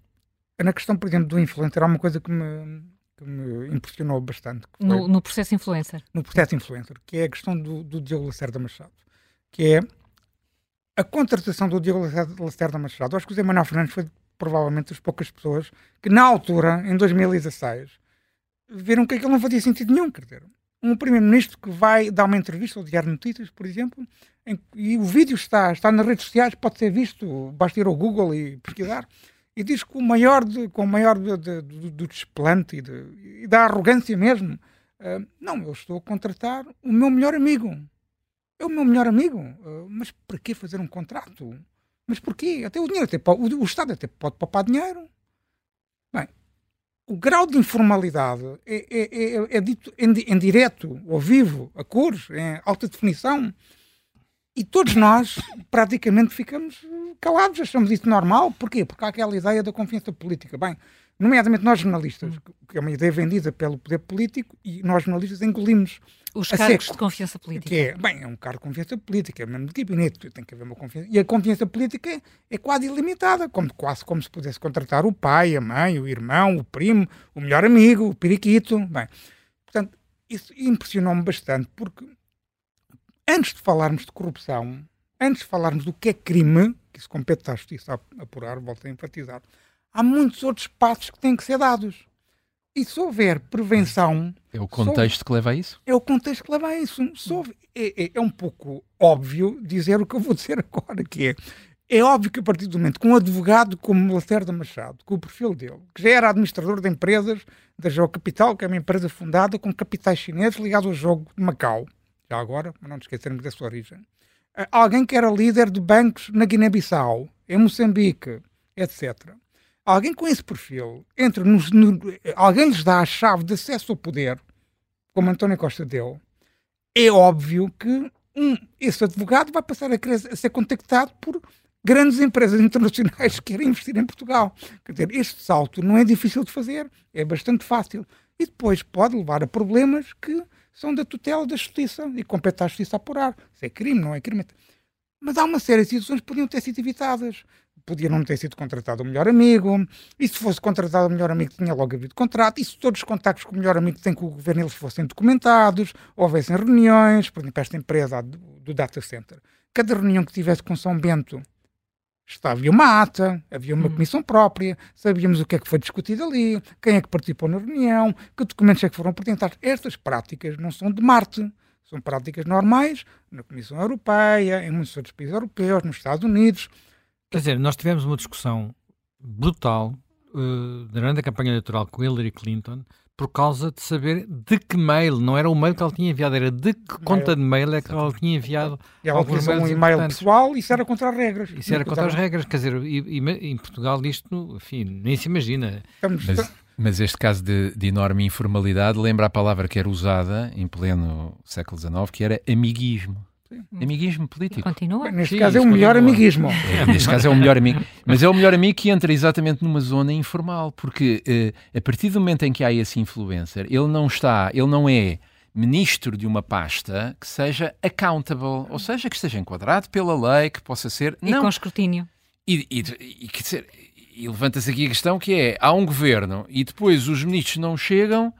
na questão, por exemplo, do influencer, há uma coisa que me, que me impressionou bastante. No, no, processo influencer? No processo influencer, que é a questão do, do Diogo Lacerda Machado, que é a contratação do Diogo Lacerda Machado, acho que o Zé Manuel Fernandes foi provavelmente das poucas pessoas que, na altura, em 2016, viram que aquilo não fazia sentido nenhum. Quer dizer, um primeiro-ministro que vai dar uma entrevista ao Diário Notícias, por exemplo, em, e o vídeo está, está nas redes sociais, pode ser visto, basta ir ao Google e pesquisar, e diz que o maior, de, com o maior de, de, do, do desplante e, de, e da arrogância mesmo, uh, não, eu estou a contratar o meu melhor amigo é o meu melhor amigo. Uh, mas para que fazer um contrato? Mas porquê? Até o dinheiro, até o Estado até pode poupar dinheiro. Bem, o grau de informalidade é, é, é, é dito em, em, direto, ao vivo, a cores, em alta definição. E todos nós praticamente ficamos calados, achamos isso normal. Porquê? Porque há aquela ideia da confiança política. Bem, nomeadamente nós jornalistas, que é uma ideia vendida pelo poder político, e nós jornalistas engolimos os cargos de confiança política. Que é, bem, é um cargo de confiança política, é mesmo de gabinete, tem que haver uma confiança. E a confiança política é, é quase ilimitada, como, quase como se pudesse contratar o pai, a mãe, o irmão, o primo, o melhor amigo, o periquito. Bem, portanto, isso impressionou-me bastante, porque antes de falarmos de corrupção, antes de falarmos do que é crime, que isso compete à justiça a apurar, volto a enfatizar, há muitos outros passos que têm que ser dados. E se houver prevenção. É o contexto que leva a isso? É o contexto que leva a isso. Houver, é, é, é, um pouco óbvio dizer o que eu vou *laughs* dizer agora, que é. É óbvio que a partir do momento que um advogado como Lacerda Machado, com o perfil dele, que já era administrador de empresas da Jogo Capital, que é uma empresa fundada com capitais chineses ligados ao jogo de Macau, já agora, mas não nos esquecermos da sua origem, eh, alguém que era líder de bancos na Guiné-Bissau, em Moçambique, etc alguém com esse perfil, entre nos, no, alguém lhes dá a chave de acesso ao poder, como António Costa deu, é óbvio que um, esse advogado vai passar a, querer, a ser contactado por grandes empresas internacionais que querem investir em Portugal. Quer dizer, este salto não é difícil de fazer, é bastante fácil. E depois pode levar a problemas que são da tutela da justiça e compete à justiça apurar. Se é crime, não é crime. Mas há uma série de situações que podiam ter sido evitadas podia não ter sido contratado o melhor amigo, e se fosse contratado o melhor amigo tinha logo havido contrato, e se todos os contactos com o melhor amigo têm com o governo eles fossem documentados, houvessem reuniões, por exemplo, esta empresa do, do data center, cada reunião que tivesse com São Bento estava, havia uma ata, havia uma hum. comissão própria, sabíamos o que é que foi discutido ali, quem é que participou na reunião, que documentos é que foram apresentados. Estas práticas não são de Marte, são práticas normais na Comissão Europeia, em muitos outros países europeus, nos Estados Unidos. Quer dizer, nós tivemos uma discussão brutal uh, durante a campanha eleitoral com Hillary Clinton por causa de saber de que mail, não era o mail que ela tinha enviado, era de que conta de mail é que ela tinha enviado. E ela utilizou um e-mail pessoal e isso era contra as regras. Isso era contra as regras, quer dizer, e, e, em Portugal isto, enfim, nem se imagina. Estamos, mas, mas, este caso de, de, enorme informalidade lembra a palavra que era usada em pleno século XIX, que era amiguismo. Amiguismo político. Continua. Neste Sim, caso é o melhor continua. amiguismo. É, neste caso é o melhor amigo. Mas é o melhor amigo que entra exatamente numa zona informal, porque uh, a partir do momento em que há esse influencer, ele não está, ele não é ministro de uma pasta que seja accountable, ou seja, que esteja enquadrado pela lei, que possa ser. E não, com escrutínio. E, e, e, quer dizer, e levanta-se aqui a questão que é, há um governo e depois os ministros não chegam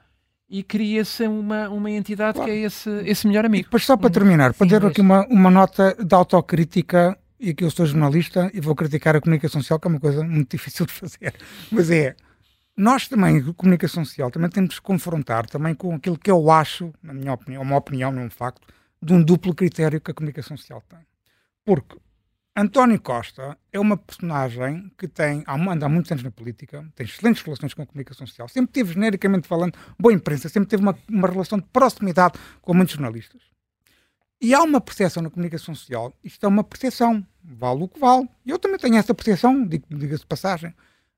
e cria-se uma, uma entidade claro. que é esse, esse melhor amigo. E depois só para terminar, Sim, para ter aqui uma, uma nota de autocrítica, e que eu sou jornalista e vou criticar a comunicação social, que é uma coisa muito *laughs* difícil de fazer, mas é, nós também, comunicação social, também temos que confrontar também com aquilo que eu acho, na minha opinião, uma opinião, não é um facto, de um duplo critério que a comunicação social tem. Porque António Costa é uma personagem que tem, anda há muitos anos na política, tem excelentes relações com a comunicação social, sempre teve, genericamente falando, boa imprensa, sempre teve uma, uma relação de proximidade com muitos jornalistas. E há uma percepção na comunicação social, isto é uma percepção, vale o que vale. Eu também tenho essa percepção, diga-se de passagem.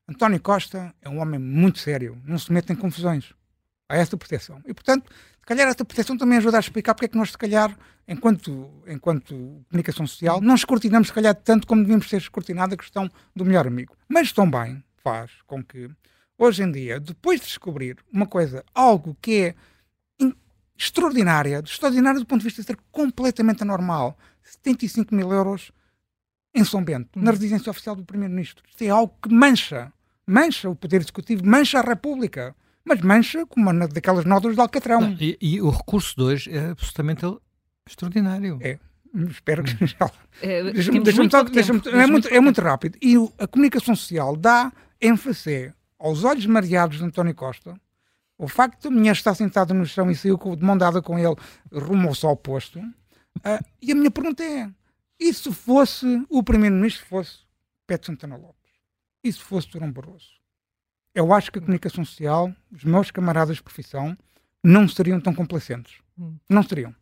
António Costa é um homem muito sério, não se mete em confusões. Há essa percepção. E, portanto, se calhar essa percepção também ajuda a explicar porque é que nós, se calhar, enquanto, enquanto comunicação social, não escrutinamos, se calhar, tanto como devíamos ser escrutinado a questão do melhor amigo. Mas também faz com que, hoje em dia, depois de descobrir uma coisa, algo que é extraordinária, extraordinária do ponto de vista de ser completamente anormal, 75 mil euros em São Bento, na hum. residência oficial do Primeiro-Ministro. Isto é algo que mancha, mancha o Poder Executivo, mancha a República mas mancha como uma daquelas notas de Alcatrão. Não, e, e, o recurso de hoje é absolutamente extraordinário. É. Espero que hum. já. *laughs* É, deixa-me, deixa deixa deixa é, muito, é muito rápido. E a comunicação social dá ênfase aos olhos mareados de António Costa. O facto de a mulher estar sentada no chão e saiu de mão dada com ele rumo ao sol oposto. Uh, e a minha pergunta é: e se fosse o primeiro-ministro fosse Pedro Santana Lopes? E se fosse Durão Barroso? Eu acho que a comunicação social, os meus camaradas de profissão, não seriam tão complacentes. Hum. Não seriam.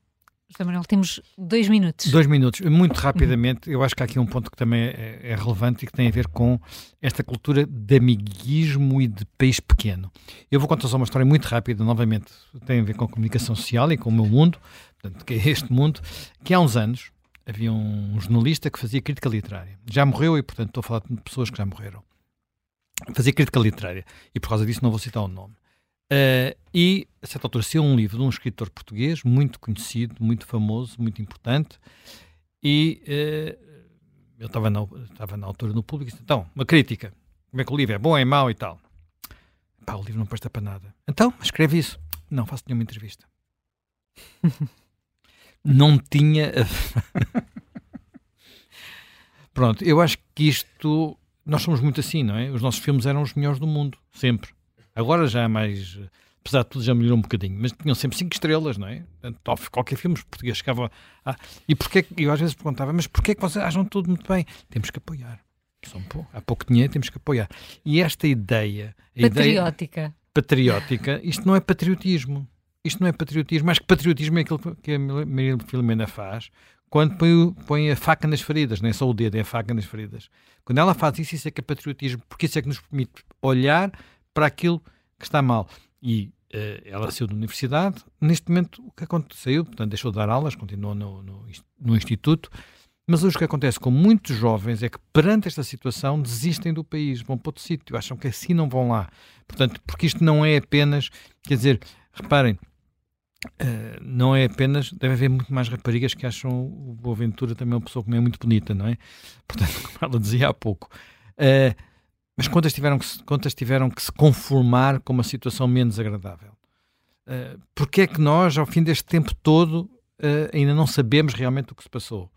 José Manuel, temos dois minutos. Dois minutos. Muito rapidamente, eu acho que há aqui um ponto que também é, é, relevante e que tem a ver com esta cultura de amiguismo e de país pequeno. Eu vou contar só uma história muito rápida, novamente, tem a ver com a comunicação social e com o meu mundo, portanto, que é este mundo, que há uns anos havia um jornalista que fazia crítica literária. Já morreu e, portanto, estou a falar de pessoas que já morreram fazia crítica literária e por causa disso não vou citar o nome. Uh, e a certa altura saiu um livro de um escritor português muito conhecido, muito famoso, muito importante, e uh, eu estava na, estava na altura no público e disse, então, uma crítica, como é que o livro é bom, é mau e tal. Pá, o livro não presta para nada. Então, escreve isso. Não, faço nenhuma entrevista. *laughs* não tinha... *laughs* Pronto, eu acho que isto nós somos muito assim, não é? Os nossos filmes eram os melhores do mundo, sempre. Agora já é mais. Apesar de tudo, já melhorou um bocadinho, mas tinham sempre cinco estrelas, não é? Portanto, qualquer filme português chegava. A... E porquê eu às vezes perguntava, mas porquê que vocês acham tudo muito bem? Temos que apoiar. São pouco, há pouco dinheiro, temos que apoiar. E esta ideia. Patriótica. Ideia, patriótica, isto não é patriotismo. Isto não é patriotismo. Acho que patriotismo é aquilo que a Maria Filomena faz quando põe, põe, a faca nas feridas, não é só o dedo, é a faca nas feridas. Quando ela faz isso, isso é que é patriotismo, porque isso é que nos permite olhar para aquilo que está mal. E uh, ela saiu da universidade, neste momento o que aconteceu, portanto deixou de dar aulas, continuou no, no, no instituto, mas hoje o que acontece com muitos jovens é que perante esta situação desistem do país, vão para outro sítio, acham que assim não vão lá. Portanto, porque isto não é apenas, quer dizer, reparem, Uh, não é apenas, deve haver muito mais raparigas que acham o Boaventura também uma pessoa que é muito bonita, não é? *laughs* Portanto, como ela dizia há pouco. Uh, mas quantas tiveram, que se, quantas tiveram que se conformar com uma situação menos agradável? Uh, Porque é que nós, ao fim deste tempo todo, uh, ainda não sabemos realmente o que se passou?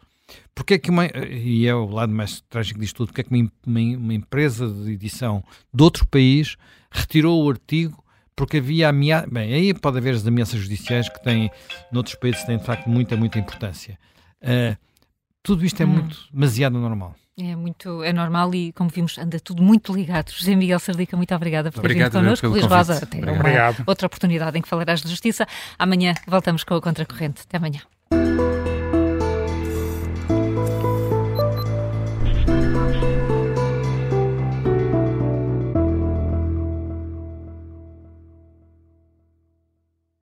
Porque é que uma, e é o lado mais trágico disto tudo, porque é que uma, uma, uma empresa de edição de outro país retirou o artigo porque havia ameaça. Bem, aí pode haver as ameaças judiciais que têm, noutros países, têm de facto muita, muita importância. Uh, tudo isto é hum. muito, demasiado normal. É muito, é normal e, como vimos, anda tudo muito ligado. José Miguel Sardica, muito obrigada por ter vindo connosco. Luís Rosa, até outra oportunidade em que falarás de justiça. Amanhã voltamos com a Contracorrente. Até amanhã.